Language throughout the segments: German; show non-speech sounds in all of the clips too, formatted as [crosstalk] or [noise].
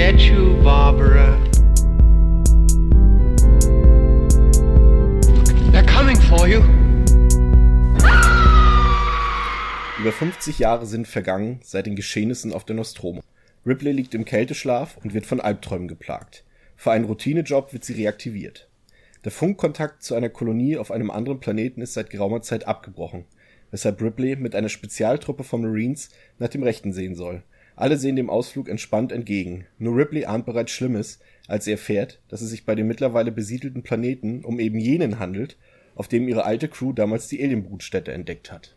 get you, Barbara. They're coming for you. Über 50 Jahre sind vergangen seit den Geschehnissen auf der Nostromo. Ripley liegt im Kälteschlaf und wird von Albträumen geplagt. Für einen Routinejob wird sie reaktiviert. Der Funkkontakt zu einer Kolonie auf einem anderen Planeten ist seit geraumer Zeit abgebrochen, weshalb Ripley mit einer Spezialtruppe von Marines nach dem Rechten sehen soll. Alle sehen dem Ausflug entspannt entgegen. Nur Ripley ahnt bereits Schlimmes, als sie erfährt, dass es sich bei dem mittlerweile besiedelten Planeten um eben jenen handelt, auf dem ihre alte Crew damals die Alienbrutstätte entdeckt hat.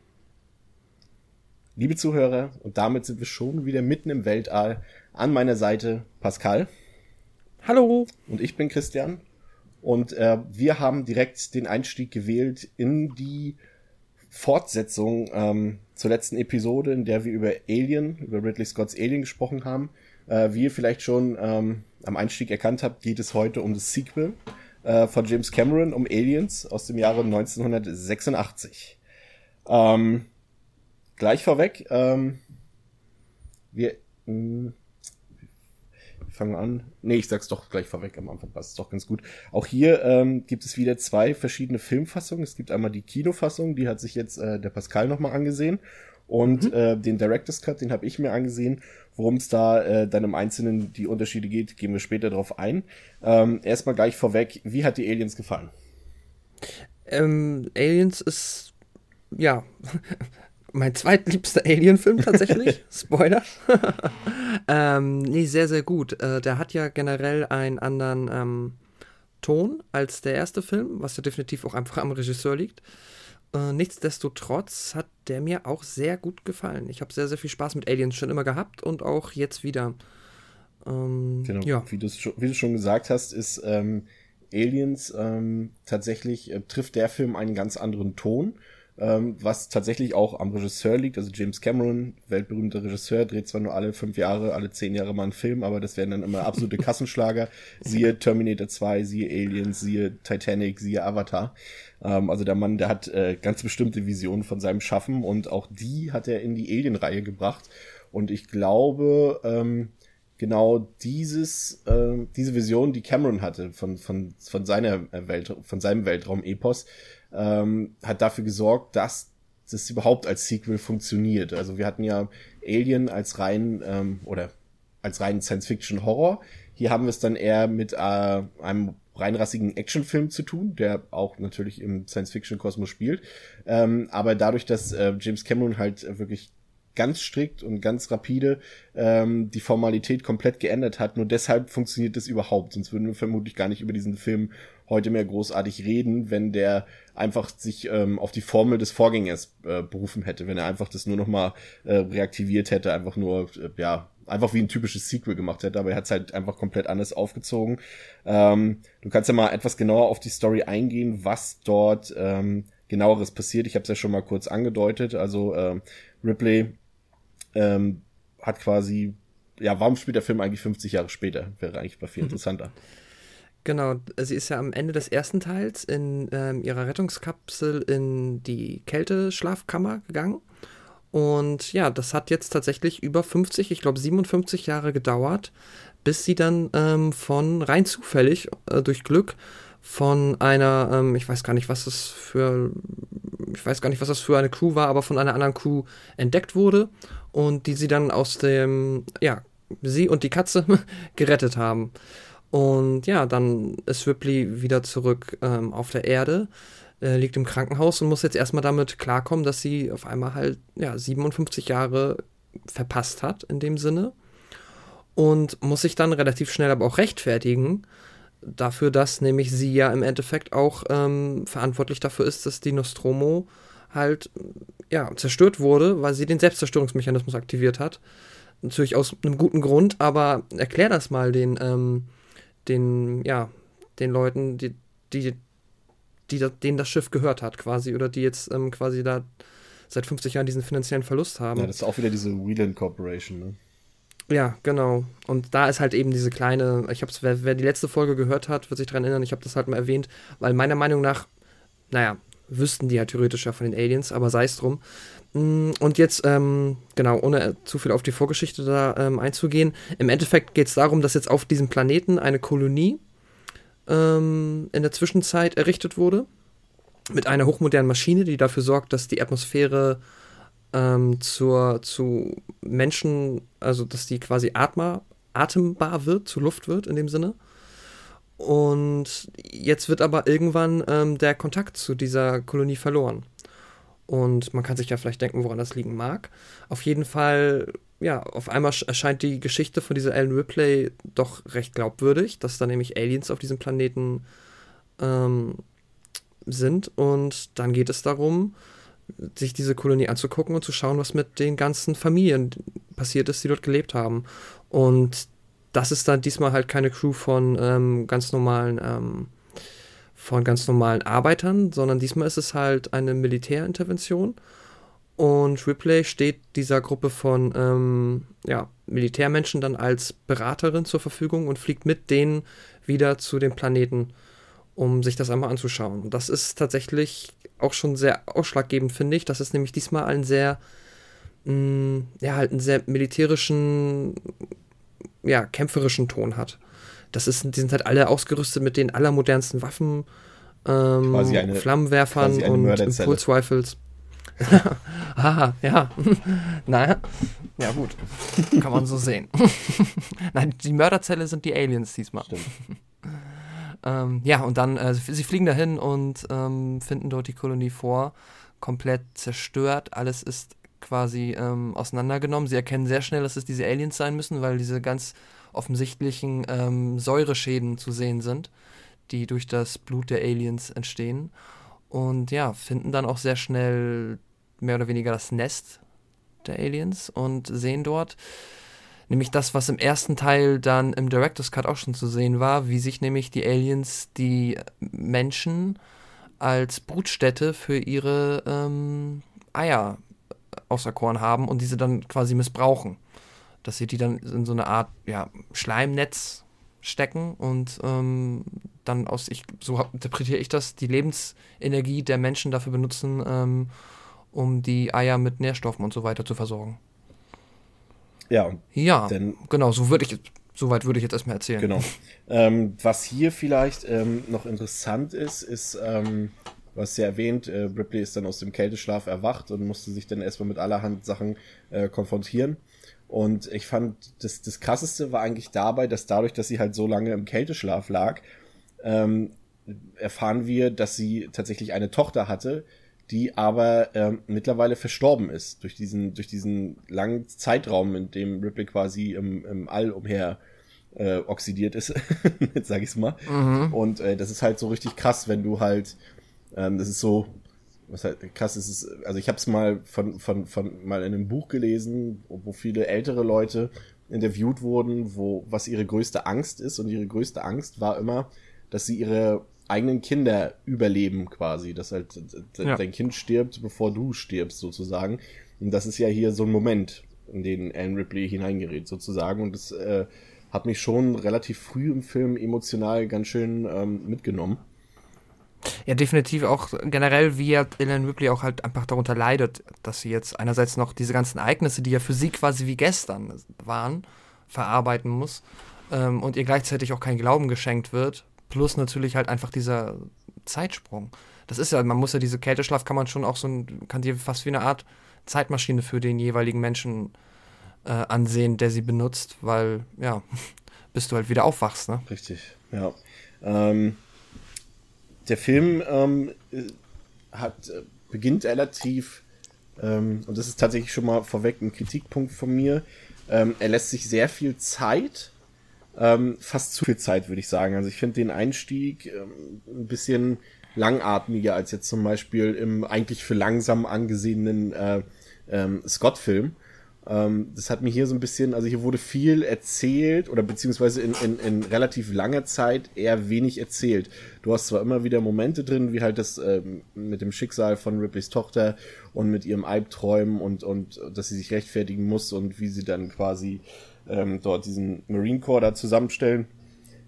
Liebe Zuhörer, und damit sind wir schon wieder mitten im Weltall. An meiner Seite Pascal. Hallo. Und ich bin Christian. Und äh, wir haben direkt den Einstieg gewählt in die Fortsetzung ähm, zur letzten Episode, in der wir über Alien, über Ridley Scotts Alien gesprochen haben. Äh, wie ihr vielleicht schon ähm, am Einstieg erkannt habt, geht es heute um das Sequel äh, von James Cameron, um Aliens aus dem Jahre 1986. Ähm, gleich vorweg, ähm, wir mh, fangen wir an. Nee, ich sag's doch gleich vorweg am Anfang, passt doch ganz gut. Auch hier ähm, gibt es wieder zwei verschiedene Filmfassungen. Es gibt einmal die Kinofassung, die hat sich jetzt äh, der Pascal nochmal angesehen. Und mhm. äh, den Director's Cut, den habe ich mir angesehen. Worum es da äh, dann im Einzelnen die Unterschiede geht, gehen wir später drauf ein. Ähm, erstmal gleich vorweg, wie hat die Aliens gefallen? Ähm, Aliens ist ja [laughs] mein zweitliebster Alien-Film tatsächlich. [laughs] Spoiler. [laughs] ähm, nee, sehr, sehr gut. Äh, der hat ja generell einen anderen ähm, Ton als der erste Film, was ja definitiv auch einfach am Regisseur liegt. Äh, nichtsdestotrotz hat der mir auch sehr gut gefallen. Ich habe sehr, sehr viel Spaß mit Aliens schon immer gehabt und auch jetzt wieder. Ähm, genau, ja. wie, wie du schon gesagt hast, ist ähm, Aliens ähm, tatsächlich, äh, trifft der Film einen ganz anderen Ton ähm, was tatsächlich auch am Regisseur liegt. Also James Cameron, weltberühmter Regisseur, dreht zwar nur alle fünf Jahre, alle zehn Jahre mal einen Film, aber das werden dann immer absolute Kassenschlager. [laughs] siehe Terminator 2, siehe Aliens, siehe Titanic, siehe Avatar. Ähm, also der Mann, der hat äh, ganz bestimmte Visionen von seinem Schaffen und auch die hat er in die Alien-Reihe gebracht. Und ich glaube, ähm, genau dieses, äh, diese Vision, die Cameron hatte von, von, von seiner Welt, von seinem Weltraum-Epos, ähm, hat dafür gesorgt, dass das überhaupt als Sequel funktioniert. Also wir hatten ja Alien als rein ähm, oder als rein Science-Fiction-Horror. Hier haben wir es dann eher mit äh, einem reinrassigen Actionfilm zu tun, der auch natürlich im Science-Fiction-Kosmos spielt. Ähm, aber dadurch, dass äh, James Cameron halt wirklich ganz strikt und ganz rapide ähm, die Formalität komplett geändert hat. Nur deshalb funktioniert das überhaupt. Sonst würden wir vermutlich gar nicht über diesen Film heute mehr großartig reden, wenn der einfach sich ähm, auf die Formel des Vorgängers äh, berufen hätte, wenn er einfach das nur noch mal äh, reaktiviert hätte, einfach nur äh, ja einfach wie ein typisches Sequel gemacht hätte, aber er hat es halt einfach komplett anders aufgezogen. Ähm, du kannst ja mal etwas genauer auf die Story eingehen, was dort ähm, genaueres passiert. Ich habe es ja schon mal kurz angedeutet. Also äh, Ripley ähm, hat quasi, ja, warum spielt der Film eigentlich 50 Jahre später? Wäre eigentlich mal viel interessanter. Genau, sie ist ja am Ende des ersten Teils in ähm, ihrer Rettungskapsel in die Kälteschlafkammer gegangen. Und ja, das hat jetzt tatsächlich über 50, ich glaube 57 Jahre gedauert, bis sie dann ähm, von rein zufällig äh, durch Glück von einer, ähm, ich weiß gar nicht, was das für, ich weiß gar nicht, was das für eine Crew war, aber von einer anderen Crew entdeckt wurde und die sie dann aus dem, ja, sie und die Katze [laughs] gerettet haben. Und ja, dann ist Ripley wieder zurück ähm, auf der Erde, äh, liegt im Krankenhaus und muss jetzt erstmal damit klarkommen, dass sie auf einmal halt, ja, 57 Jahre verpasst hat in dem Sinne. Und muss sich dann relativ schnell aber auch rechtfertigen, dafür, dass nämlich sie ja im Endeffekt auch ähm, verantwortlich dafür ist, dass die Nostromo halt ja, zerstört wurde, weil sie den Selbstzerstörungsmechanismus aktiviert hat. Natürlich aus einem guten Grund, aber erklär das mal den, ähm, den, ja, den Leuten, die, die, die, denen das Schiff gehört hat, quasi, oder die jetzt ähm, quasi da seit 50 Jahren diesen finanziellen Verlust haben. Ja, das ist auch wieder diese Whelan Corporation, ne? Ja, genau. Und da ist halt eben diese kleine, ich hab's, wer, wer die letzte Folge gehört hat, wird sich daran erinnern, ich habe das halt mal erwähnt, weil meiner Meinung nach, naja, wüssten die ja theoretisch ja von den Aliens, aber sei es drum. Mm, und jetzt, ähm, genau, ohne zu viel auf die Vorgeschichte da ähm, einzugehen, im Endeffekt geht es darum, dass jetzt auf diesem Planeten eine Kolonie ähm, in der Zwischenzeit errichtet wurde. Mit einer hochmodernen Maschine, die dafür sorgt, dass die Atmosphäre ähm, zur, zu Menschen, also dass die quasi atma, atembar wird, zu Luft wird in dem Sinne. Und jetzt wird aber irgendwann ähm, der Kontakt zu dieser Kolonie verloren. Und man kann sich ja vielleicht denken, woran das liegen mag. Auf jeden Fall, ja, auf einmal erscheint die Geschichte von dieser Ellen Ripley doch recht glaubwürdig, dass da nämlich Aliens auf diesem Planeten ähm, sind. Und dann geht es darum, sich diese Kolonie anzugucken und zu schauen, was mit den ganzen Familien passiert ist, die dort gelebt haben. Und das ist dann diesmal halt keine Crew von ähm, ganz normalen ähm, von ganz normalen Arbeitern, sondern diesmal ist es halt eine Militärintervention. Und Ripley steht dieser Gruppe von ähm, ja, Militärmenschen dann als Beraterin zur Verfügung und fliegt mit denen wieder zu dem Planeten, um sich das einmal anzuschauen. Und das ist tatsächlich auch schon sehr ausschlaggebend, finde ich. Das ist nämlich diesmal ein sehr, mh, mm, ja, halt einen sehr militärischen, ja, kämpferischen Ton hat. Das ist, die sind halt alle ausgerüstet mit den allermodernsten Waffen, ähm, eine, Flammenwerfern und Impulsrifles. [laughs] [laughs] ah, ja. [laughs] naja. Ja, gut. Kann man so sehen. Nein, die Mörderzelle sind die Aliens diesmal. ähm, ja, und dann, äh, sie fliegen dahin und ähm, finden dort die Kolonie vor. Komplett zerstört. Alles ist quasi ähm, auseinandergenommen. Sie erkennen sehr schnell, dass es diese Aliens sein müssen, weil diese ganz offensichtlichen ähm, Säureschäden zu sehen sind, die durch das Blut der Aliens entstehen. Und ja, finden dann auch sehr schnell mehr oder weniger das Nest der Aliens und sehen dort nämlich das, was im ersten Teil dann im Director's Cut auch schon zu sehen war, wie sich nämlich die Aliens die Menschen als Brutstätte für ihre ähm, Eier auserkoren haben und diese dann quasi missbrauchen dass sie die dann in so eine Art ja, Schleimnetz stecken und ähm, dann aus, ich, so interpretiere ich das, die Lebensenergie der Menschen dafür benutzen, ähm, um die Eier mit Nährstoffen und so weiter zu versorgen. Ja. Ja, denn, genau, so würde ich, soweit würde ich jetzt erstmal erzählen. Genau. [laughs] Ähm, was hier vielleicht ähm, noch interessant ist, ist, ähm, du hast ja erwähnt, äh, Ripley ist dann aus dem Kälteschlaf erwacht und musste sich dann erstmal mit allerhand Sachen äh, konfrontieren. Und ich fand, das, das krasseste war eigentlich dabei, dass dadurch, dass sie halt so lange im Kälteschlaf lag, ähm, erfahren wir, dass sie tatsächlich eine Tochter hatte, die aber ähm, mittlerweile verstorben ist durch diesen, durch diesen langen Zeitraum, in dem Ripley quasi im, im All umher äh, oxidiert ist, jetzt [laughs] sag ich's mal. Mhm. Und äh, das ist halt so richtig krass, wenn du halt, ähm, das ist so, was halt krass ist, ist also ich habe es mal von, von, von mal in einem Buch gelesen, wo viele ältere Leute interviewt wurden, wo was ihre größte Angst ist und ihre größte Angst war immer, dass sie ihre eigenen Kinder überleben quasi, dass halt ja. dein Kind stirbt, bevor du stirbst sozusagen. Und das ist ja hier so ein Moment, in den Anne Ripley hineingerät sozusagen und das äh, hat mich schon relativ früh im Film emotional ganz schön ähm, mitgenommen. Ja, definitiv auch generell, wie ja Ellen Ripley auch halt einfach darunter leidet, dass sie jetzt einerseits noch diese ganzen Ereignisse, die ja für sie quasi wie gestern waren, verarbeiten muss ähm, und ihr gleichzeitig auch kein Glauben geschenkt wird, plus natürlich halt einfach dieser Zeitsprung. Das ist ja, man muss ja diese Kälteschlaf kann man schon auch so ein, kann die fast wie eine Art Zeitmaschine für den jeweiligen Menschen äh, ansehen, der sie benutzt, weil, ja, [laughs] bis du halt wieder aufwachst, ne? Richtig, ja. Ähm, der Film ähm, hat, äh, beginnt relativ, ähm, und das ist tatsächlich schon mal vorweg ein Kritikpunkt von mir, ähm, er lässt sich sehr viel Zeit, ähm, fast zu viel Zeit, würde ich sagen. Also ich finde den Einstieg ähm, ein bisschen langatmiger als jetzt zum Beispiel im eigentlich für langsam angesehenen äh, ähm, Scott-Film. Ähm, das hat mir hier so ein bisschen, also hier wurde viel erzählt oder beziehungsweise in, in, in relativ langer Zeit eher wenig erzählt. Du hast zwar immer wieder Momente drin, wie halt das ähm, mit dem Schicksal von Ripleys Tochter und mit ihrem Albträumen und, und dass sie sich rechtfertigen muss und wie sie dann quasi ähm, dort diesen Marine Corps da zusammenstellen.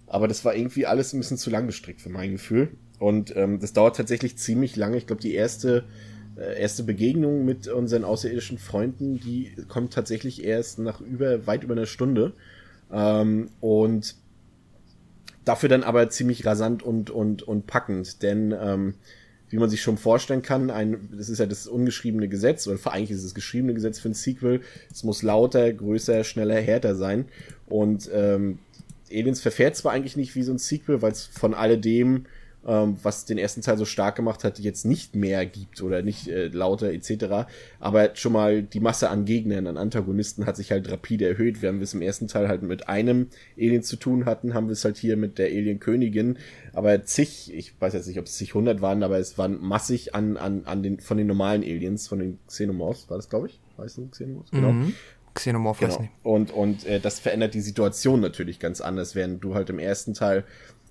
Aber das war irgendwie alles ein bisschen zu lang gestrickt für mein Gefühl. und ähm, das dauert tatsächlich ziemlich lange. Ich glaube, die erste erste Begegnung mit unseren außerirdischen Freunden, die kommt tatsächlich erst nach über weit über einer Stunde. Ähm, und dafür dann aber ziemlich rasant und und und packend, denn ähm, wie man sich schon vorstellen kann, ein, das ist ja das ungeschriebene Gesetz, oder eigentlich ist es das geschriebene Gesetz für ein Sequel, es muss lauter, größer, schneller, härter sein. Und ähm, Aliens verfährt zwar eigentlich nicht wie so ein Sequel, weil es von alledem ähm, was den ersten Teil so stark gemacht hat, jetzt nicht mehr gibt oder nicht äh, lauter etc. Aber schon mal die Masse an Gegnern, an Antagonisten hat sich halt rapide erhöht. Wir haben es im ersten Teil halt mit einem Alien zu tun hatten, haben wir es halt hier mit der Alien-Königin. Aber zig, ich weiß jetzt nicht, ob es zig hundert waren, aber es waren massig an, an, an den, von den normalen Aliens, von den Xenomorphs, war das, glaube ich? Weißt du, Xenomorphs? Genau. Mhm. Xenomorph genau. nicht. Und, und äh, das verändert die Situation natürlich ganz anders, während du halt im ersten Teil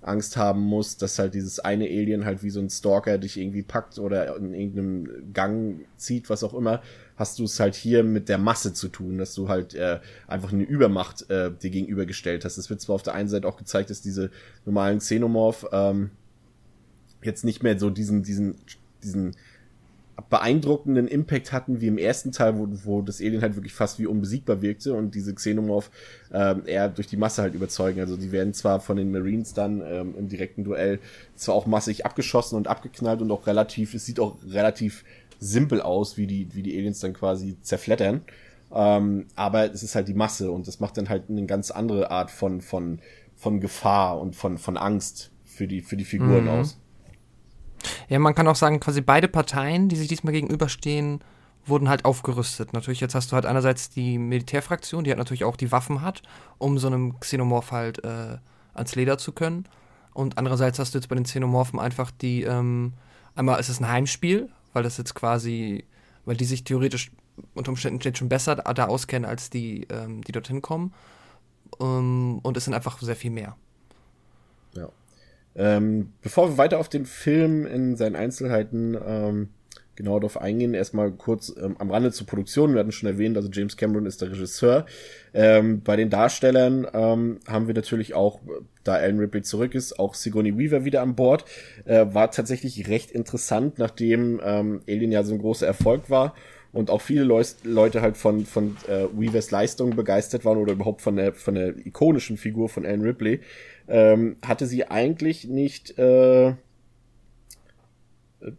Angst haben musst, dass halt dieses eine Alien halt wie so ein Stalker dich irgendwie packt oder in irgendeinem Gang zieht, was auch immer, hast du es halt hier mit der Masse zu tun, dass du halt äh, einfach eine Übermacht äh, dir gegenübergestellt hast. Es wird zwar auf der einen Seite auch gezeigt, dass diese normalen Xenomorph ähm, jetzt nicht mehr so diesen, diesen, diesen beeindruckenden Impact hatten wie im ersten Teil, wo, wo das Alien halt wirklich fast wie unbesiegbar wirkte und diese Xenomorph ähm, eher durch die Masse halt überzeugen. Also die werden zwar von den Marines dann ähm, im direkten Duell zwar auch massig abgeschossen und abgeknallt und auch relativ, es sieht auch relativ simpel aus, wie die, wie die Aliens dann quasi zerflettern. Ähm, aber es ist halt die Masse und das macht dann halt eine ganz andere Art von, von, von Gefahr und von, von Angst für die, für die Figuren mhm. aus. Ja, man kann auch sagen, quasi beide Parteien, die sich diesmal gegenüberstehen, wurden halt aufgerüstet. Natürlich, jetzt hast du halt einerseits die Militärfraktion, die halt natürlich auch die Waffen hat, um so einem Xenomorph halt äh, ans Leder zu können. Und andererseits hast du jetzt bei den Xenomorphen einfach die, ähm, einmal ist es ein Heimspiel, weil das jetzt quasi, weil die sich theoretisch unter Umständen schon besser da, auskennen als die, ähm, die dorthin kommen. Ähm, und es sind einfach sehr viel mehr. Ja. Ähm, bevor wir weiter auf den Film in seinen Einzelheiten ähm, genau darauf eingehen, erstmal kurz ähm, am Rande zur Produktion. Wir hatten schon erwähnt, also James Cameron ist der Regisseur. Ähm, bei den Darstellern ähm, haben wir natürlich auch, da Alan Ripley zurück ist, auch Sigourney Weaver wieder an Bord. Äh, war tatsächlich recht interessant, nachdem ähm, Alien ja so ein großer Erfolg war und auch viele Leu Leute halt von, von äh, Weavers Leistung begeistert waren oder überhaupt von der, von der ikonischen Figur von Alan Ripley ähm, hatte sie eigentlich nicht äh,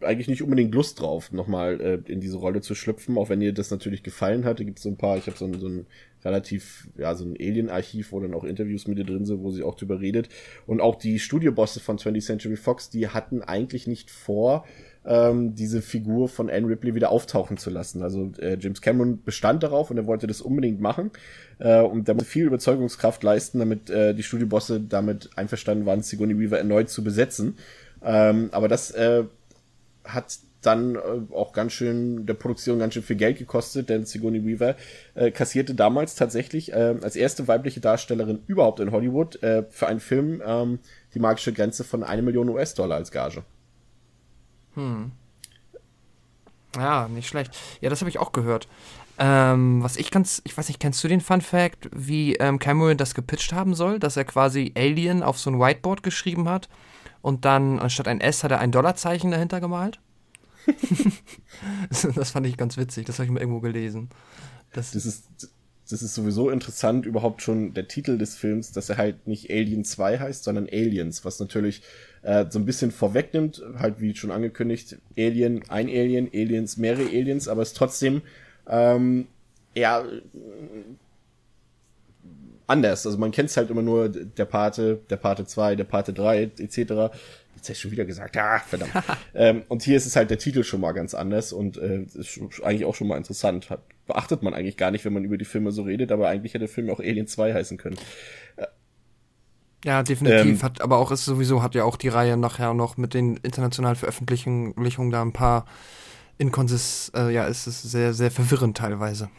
eigentlich nicht unbedingt Lust drauf, nochmal äh, in diese Rolle zu schlüpfen, auch wenn ihr das natürlich gefallen hatte, gibt es so ein paar, ich habe so ein, so ein relativ, ja, so ein Alien-Archiv, wo dann auch Interviews mit ihr drin sind, wo sie auch drüber redet. Und auch die Studiobosse von 20th Century Fox, die hatten eigentlich nicht vor, ähm, diese Figur von Anne Ripley wieder auftauchen zu lassen. Also äh, James Cameron bestand darauf und er wollte das unbedingt machen. Äh, und da musste viel Überzeugungskraft leisten, damit äh, die Studiobosse damit einverstanden waren, Sigourney Weaver erneut zu besetzen. Ähm, aber das äh, hat dann äh, auch ganz schön der Produktion ganz schön viel Geld gekostet, denn Sigourney Weaver äh, kassierte damals tatsächlich äh, als erste weibliche Darstellerin überhaupt in Hollywood äh, für einen Film ähm, die magische Grenze von eine Million US-Dollar als Gage. Hm. Ja, nicht schlecht. Ja, das habe ich auch gehört. Ähm, was ich ganz, ich weiß nicht, kennst du den Fun Fact, wie ähm, Cameron das gepitcht haben soll, dass er quasi Alien auf so ein Whiteboard geschrieben hat und dann anstatt ein S hat er ein Dollarzeichen dahinter gemalt? [laughs] das fand ich ganz witzig, das habe ich mal irgendwo gelesen. Das, das, ist, das ist sowieso interessant, überhaupt schon der Titel des Films, dass er halt nicht Alien 2 heißt, sondern Aliens, was natürlich äh, so ein bisschen vorwegnimmt, halt wie schon angekündigt, Alien, ein Alien, Aliens, mehrere Aliens, aber es trotzdem ähm, ja anders. Also man kennt es halt immer nur der Pate, der Pate 2, der Pate 3 etc. Jetzt hätte ich schon wieder gesagt, ah, verdammt. [laughs] ähm, und hier ist es halt der Titel schon mal ganz anders und äh, ist eigentlich auch schon mal interessant. Hat, beachtet man eigentlich gar nicht, wenn man über die Filme so redet, aber eigentlich hätte der Film auch Alien 2 heißen können. Ja, definitiv. Ähm, hat, aber auch ist sowieso hat ja auch die Reihe nachher noch mit den internationalen Veröffentlichungen da ein paar Inkonsist, äh, ja, ist es sehr, sehr verwirrend teilweise. [laughs]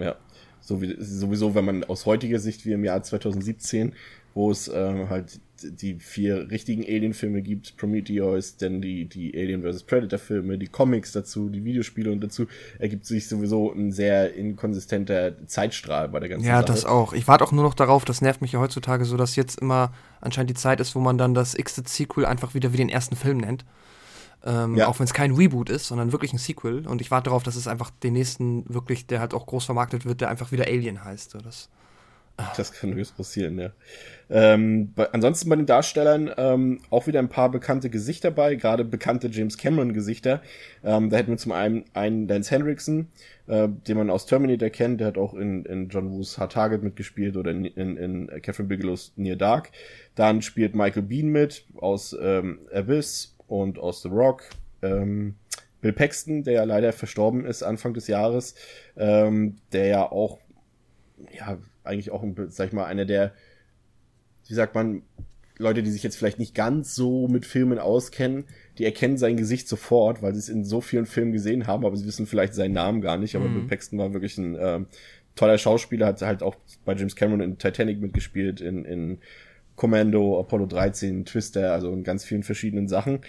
Ja, so wie, sowieso, wenn man aus heutiger Sicht wie im Jahr 2017, wo es ähm, halt die vier richtigen Alien-Filme gibt, Prometheus, dann die, die Alien vs. Predator-Filme, die Comics dazu, die Videospiele und dazu ergibt sich sowieso ein sehr inkonsistenter Zeitstrahl bei der ganzen ja, Sache. Ja, das auch. Ich warte auch nur noch darauf, das nervt mich ja heutzutage so, dass jetzt immer anscheinend die Zeit ist, wo man dann das x-te Sequel einfach wieder wie den ersten Film nennt. Ähm, ja. Auch wenn es kein Reboot ist, sondern wirklich ein Sequel. Und ich warte darauf, dass es einfach den nächsten wirklich, der halt auch groß vermarktet wird, der einfach wieder Alien heißt. So, das [laughs] das kann höchst passieren, ja. Ähm, bei, ansonsten bei den Darstellern ähm, auch wieder ein paar bekannte Gesichter bei, gerade bekannte James Cameron-Gesichter. Ähm, da hätten wir zum einen einen Lance Hendrickson, äh, den man aus Terminator kennt, der hat auch in, in John Woos Hard Target mitgespielt oder in, in, in Catherine Bigelow's Near Dark. Dann spielt Michael Bean mit aus ähm, Abyss und aus The Rock. Ähm, Bill Paxton, der ja leider verstorben ist Anfang des Jahres, ähm, der ja auch ja, eigentlich auch, ein, sag ich mal, einer der, wie sagt man, Leute, die sich jetzt vielleicht nicht ganz so mit Filmen auskennen, die erkennen sein Gesicht sofort, weil sie es in so vielen Filmen gesehen haben, aber sie wissen vielleicht seinen Namen gar nicht. Aber mhm. Bill Paxton war wirklich ein ähm, toller Schauspieler, hat halt auch bei James Cameron in Titanic mitgespielt, in, in Commando, Apollo 13, Twister, also in ganz vielen verschiedenen Sachen.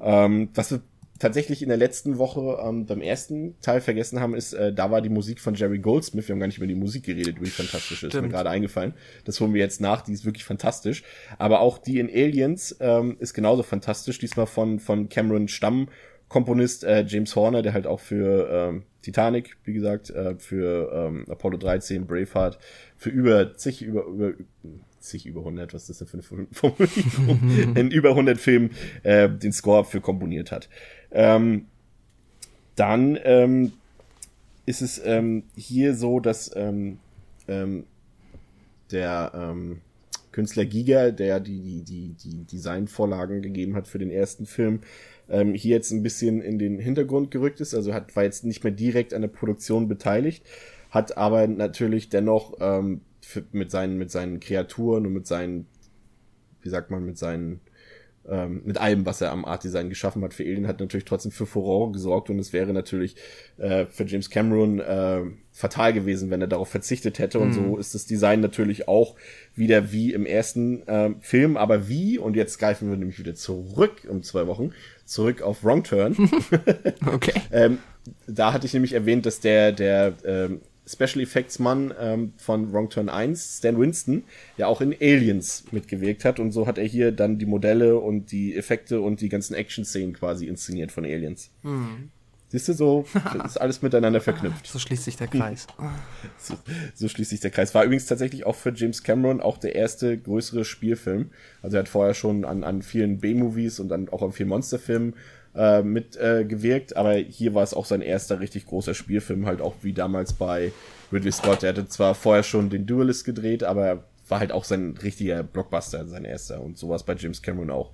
Ähm, was tatsächlich in der letzten Woche ähm, beim ersten Teil vergessen haben, ist, äh, da war die Musik von Jerry Goldsmith. Wir haben gar nicht über die Musik geredet, über die fantastische. Ist mir gerade eingefallen. Das holen wir jetzt nach. Die ist wirklich fantastisch. Aber auch die in Aliens ähm, ist genauso fantastisch. Diesmal von von Cameron Stamm. Komponist äh, James Horner, der halt auch für ähm, Titanic, wie gesagt, äh, für ähm, Apollo 13, Braveheart, für über zig, über, über zig über 100, was ist das denn für eine Formulierung, [laughs] in über 100 Filmen äh, den Score für komponiert hat. Ähm, dann ähm, ist es ähm, hier so, dass ähm, ähm, der ähm, Künstler Giga, der die, die, die, die Designvorlagen gegeben hat für den ersten Film, ähm, hier jetzt ein bisschen in den Hintergrund gerückt ist. Also hat, war jetzt nicht mehr direkt an der Produktion beteiligt, hat aber natürlich dennoch ähm, mit, seinen, mit seinen Kreaturen und mit seinen, wie sagt man, mit seinen ähm, mit allem, was er am Art Design geschaffen hat für Alien, hat natürlich trotzdem für Furore gesorgt und es wäre natürlich äh, für James Cameron äh, fatal gewesen, wenn er darauf verzichtet hätte. Und so mhm. ist das Design natürlich auch wieder wie im ersten äh, Film, aber wie, und jetzt greifen wir nämlich wieder zurück um zwei Wochen, zurück auf Wrong Turn. [laughs] okay. [laughs] ähm, da hatte ich nämlich erwähnt, dass der, der ähm, Special Effects Mann ähm, von Wrong Turn 1, Stan Winston, ja auch in Aliens mitgewirkt hat und so hat er hier dann die Modelle und die Effekte und die ganzen Action-Szenen quasi inszeniert von Aliens. Mhm. Siehst du, so [laughs] ist alles miteinander verknüpft. So schließt sich der Kreis. [laughs] so, so, schließt sich der Kreis. War übrigens tatsächlich auch für James Cameron auch der erste größere Spielfilm. Also er hat vorher schon an, an vielen B-Movies und dann auch an vielen Monsterfilmen äh, mitgewirkt, äh, aber hier war es auch sein erster richtig großer Spielfilm, halt auch wie damals bei Ridley Scott. Er hatte zwar vorher schon den Duelist gedreht, aber war halt auch sein richtiger Blockbuster, sein erster und sowas bei James Cameron auch.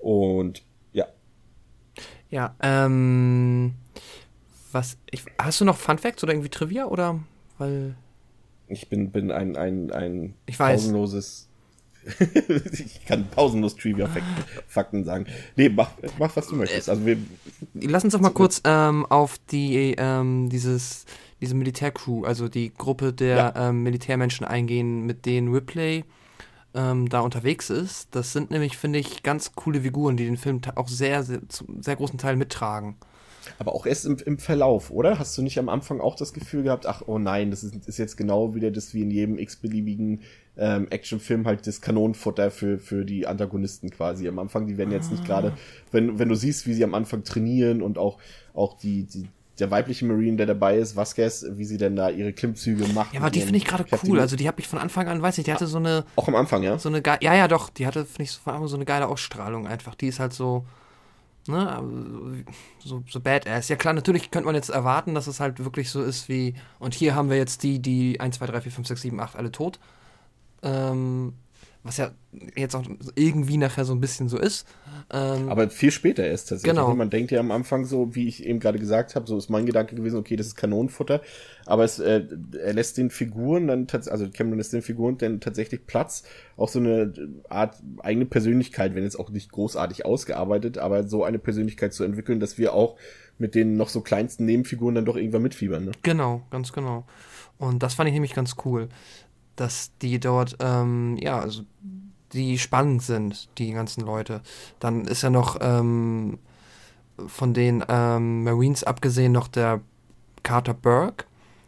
Und ja. Ja, ähm, was, ich, hast du noch Fun Facts oder irgendwie Trivia oder, weil ich bin, bin ein, ein, ein ich weiß. pausenloses [laughs] ich kann pausenlos Trivia-Fakten sagen. Nee, mach, mach, was du möchtest. Also wir, Lass uns doch mal kurz ähm, auf die, ähm, dieses, diese Militärcrew, also die Gruppe der ja. ähm, Militärmenschen eingehen, mit denen Ripley ähm, da unterwegs ist. Das sind nämlich, finde ich, ganz coole Figuren, die den Film auch sehr, sehr, sehr großen Teil mittragen. Aber auch erst im, im, Verlauf, oder? Hast du nicht am Anfang auch das Gefühl gehabt, ach, oh nein, das ist, ist jetzt genau wieder das wie in jedem x-beliebigen ähm, Actionfilm halt das Kanonenfutter für, für die Antagonisten quasi. Am Anfang, die werden jetzt nicht gerade, wenn, wenn du siehst, wie sie am Anfang trainieren und auch, auch die, die, der weibliche Marine, der dabei ist, Vasquez, wie sie denn da ihre Klimmzüge macht. Ja, aber die finde ich gerade cool. Also die habe ich von Anfang an, weiß nicht, die hatte so eine. Auch am Anfang, ja? So eine ja, ja, doch, die hatte, finde ich, von Anfang so eine geile Ausstrahlung einfach. Die ist halt so, ne, so, so badass. Ja klar, natürlich könnte man jetzt erwarten, dass es halt wirklich so ist wie, und hier haben wir jetzt die, die 1, 2, 3, 4, 5, 6, 7, 8 alle tot. Ähm, was ja jetzt auch irgendwie nachher so ein bisschen so ist. Ähm, Aber viel später erst tatsächlich. Genau. Man denkt ja am Anfang so, wie ich eben gerade gesagt habe, so ist mein Gedanke gewesen, okay, das ist Kanonenfutter. Aber es, äh, er lässt den Figuren dann, also Cameron lässt den Figuren dann tatsächlich Platz, auch so eine Art eigene Persönlichkeit, wenn jetzt auch nicht großartig ausgearbeitet, aber so eine Persönlichkeit zu entwickeln, dass wir auch mit den noch so kleinsten Nebenfiguren dann doch irgendwann mitfiebern. Ne? Genau, ganz genau. Und das fand ich nämlich ganz cool dass die dort, ähm, ja, also die spannend sind, die ganzen Leute. Dann ist ja noch ähm, von den ähm, Marines abgesehen noch der Carter Burke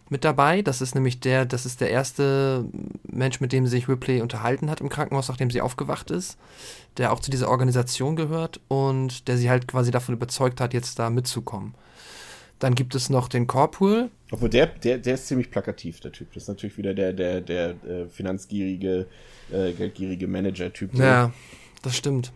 mit dabei. Das ist nämlich der, das ist der erste Mensch, mit dem sich Ripley unterhalten hat im Krankenhaus, nachdem sie aufgewacht ist, der auch zu dieser Organisation gehört und der sie halt quasi davon überzeugt hat, jetzt da mitzukommen. Dann gibt es noch den Corporal. Obwohl der, der, der ist ziemlich plakativ, der Typ. Das ist natürlich wieder der, der, der, äh, finanzgierige, äh, geldgierige Manager-Typ. Ja, das stimmt.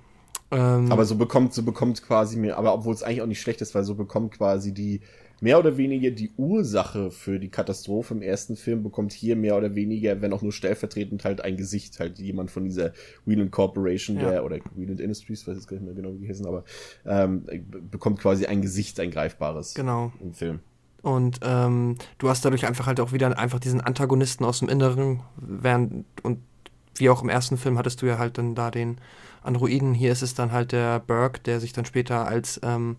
Ähm, aber so bekommt, so bekommt quasi mir, aber obwohl es eigentlich auch nicht schlecht ist, weil so bekommt quasi die, mehr oder weniger die Ursache für die Katastrophe im ersten Film, bekommt hier mehr oder weniger, wenn auch nur stellvertretend, halt ein Gesicht, halt jemand von dieser Wheeland Corporation, ja. der, oder Wheeland Industries, weiß ich gar nicht mehr genau, wie die heißen, aber ähm, bekommt quasi ein Gesicht, ein greifbares genau. im Film. Und ähm, du hast dadurch einfach halt auch wieder einfach diesen Antagonisten aus dem Inneren, während, und wie auch im ersten Film hattest du ja halt dann da den Androiden. Hier ist es dann halt der Burke, der sich dann später als ähm,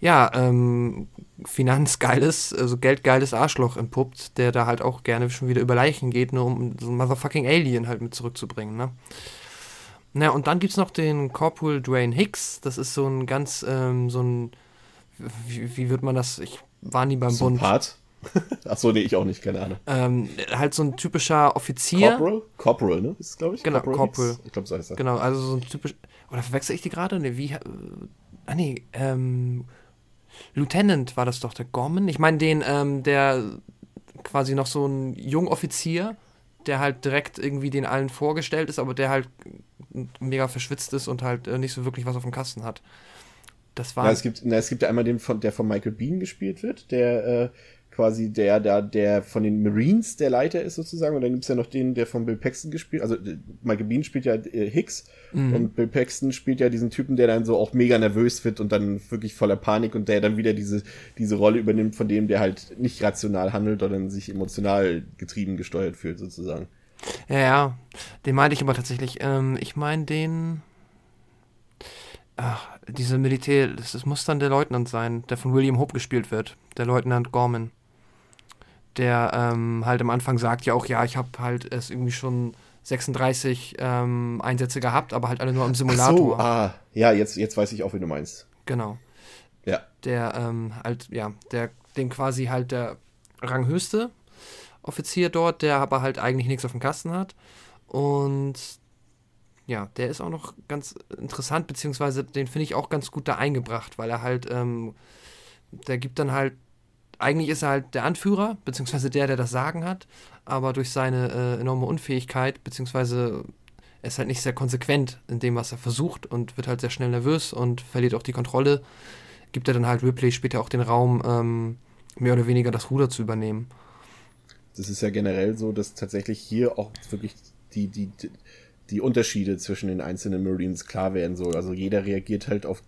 ja, ähm, finanzgeiles, also geldgeiles Arschloch entpuppt, der da halt auch gerne schon wieder über Leichen geht, nur um so ein motherfucking Alien halt mit zurückzubringen, ne? Na, und dann gibt's noch den Corporal Dwayne Hicks, das ist so ein ganz, ähm, so ein, wie, wie wird man das, ich war nie beim Bund. Part? [laughs] Achso, nee, ich auch nicht, keine Ahnung. Ähm, halt so ein typischer Offizier. Corporal? Corporal, ne? Ist glaube ich. Genau, Corporal. Corporal. Ich glaube, so heißt er. Genau, also so ein typisch. Oder verwechsel ich die gerade? Ne, wie. Äh, ah, nee, ähm. Lieutenant war das doch, der Gorman. Ich meine, den, ähm, der quasi noch so ein Jungoffizier, der halt direkt irgendwie den allen vorgestellt ist, aber der halt mega verschwitzt ist und halt äh, nicht so wirklich was auf dem Kasten hat. Das war. Ja, es gibt, na, es gibt ja einmal den von, der von Michael Bean gespielt wird, der äh, quasi der, der, der von den Marines der Leiter ist sozusagen. Und dann gibt's ja noch den, der von Bill Paxton gespielt. Also Michael Bean spielt ja äh, Hicks mhm. und Bill Paxton spielt ja diesen Typen, der dann so auch mega nervös wird und dann wirklich voller Panik und der dann wieder diese, diese Rolle übernimmt von dem, der halt nicht rational handelt, sondern sich emotional getrieben gesteuert fühlt sozusagen. Ja, ja. Den meinte ich aber tatsächlich. Ähm, ich meine den. Ach, diese Militär, das, das muss dann der Leutnant sein, der von William Hope gespielt wird. Der Leutnant Gorman der ähm, halt am Anfang sagt ja auch, ja, ich habe halt es irgendwie schon 36 ähm, Einsätze gehabt, aber halt alle nur im Simulator. Ach so, ah, ja, jetzt, jetzt weiß ich auch, wie du meinst. Genau. Ja. Der ähm, halt, ja, der, dem quasi halt der ranghöchste Offizier dort, der aber halt eigentlich nichts auf dem Kasten hat. Und ja, der ist auch noch ganz interessant, beziehungsweise den finde ich auch ganz gut da eingebracht, weil er halt, ähm, der gibt dann halt eigentlich ist er halt der Anführer, beziehungsweise der, der das Sagen hat, aber durch seine äh, enorme Unfähigkeit, beziehungsweise er ist halt nicht sehr konsequent in dem, was er versucht und wird halt sehr schnell nervös und verliert auch die Kontrolle, gibt er dann halt Ripley später auch den Raum, ähm, mehr oder weniger das Ruder zu übernehmen. Das ist ja generell so, dass tatsächlich hier auch wirklich die, die, die Unterschiede zwischen den einzelnen Marines klar werden soll. Also jeder reagiert halt auf,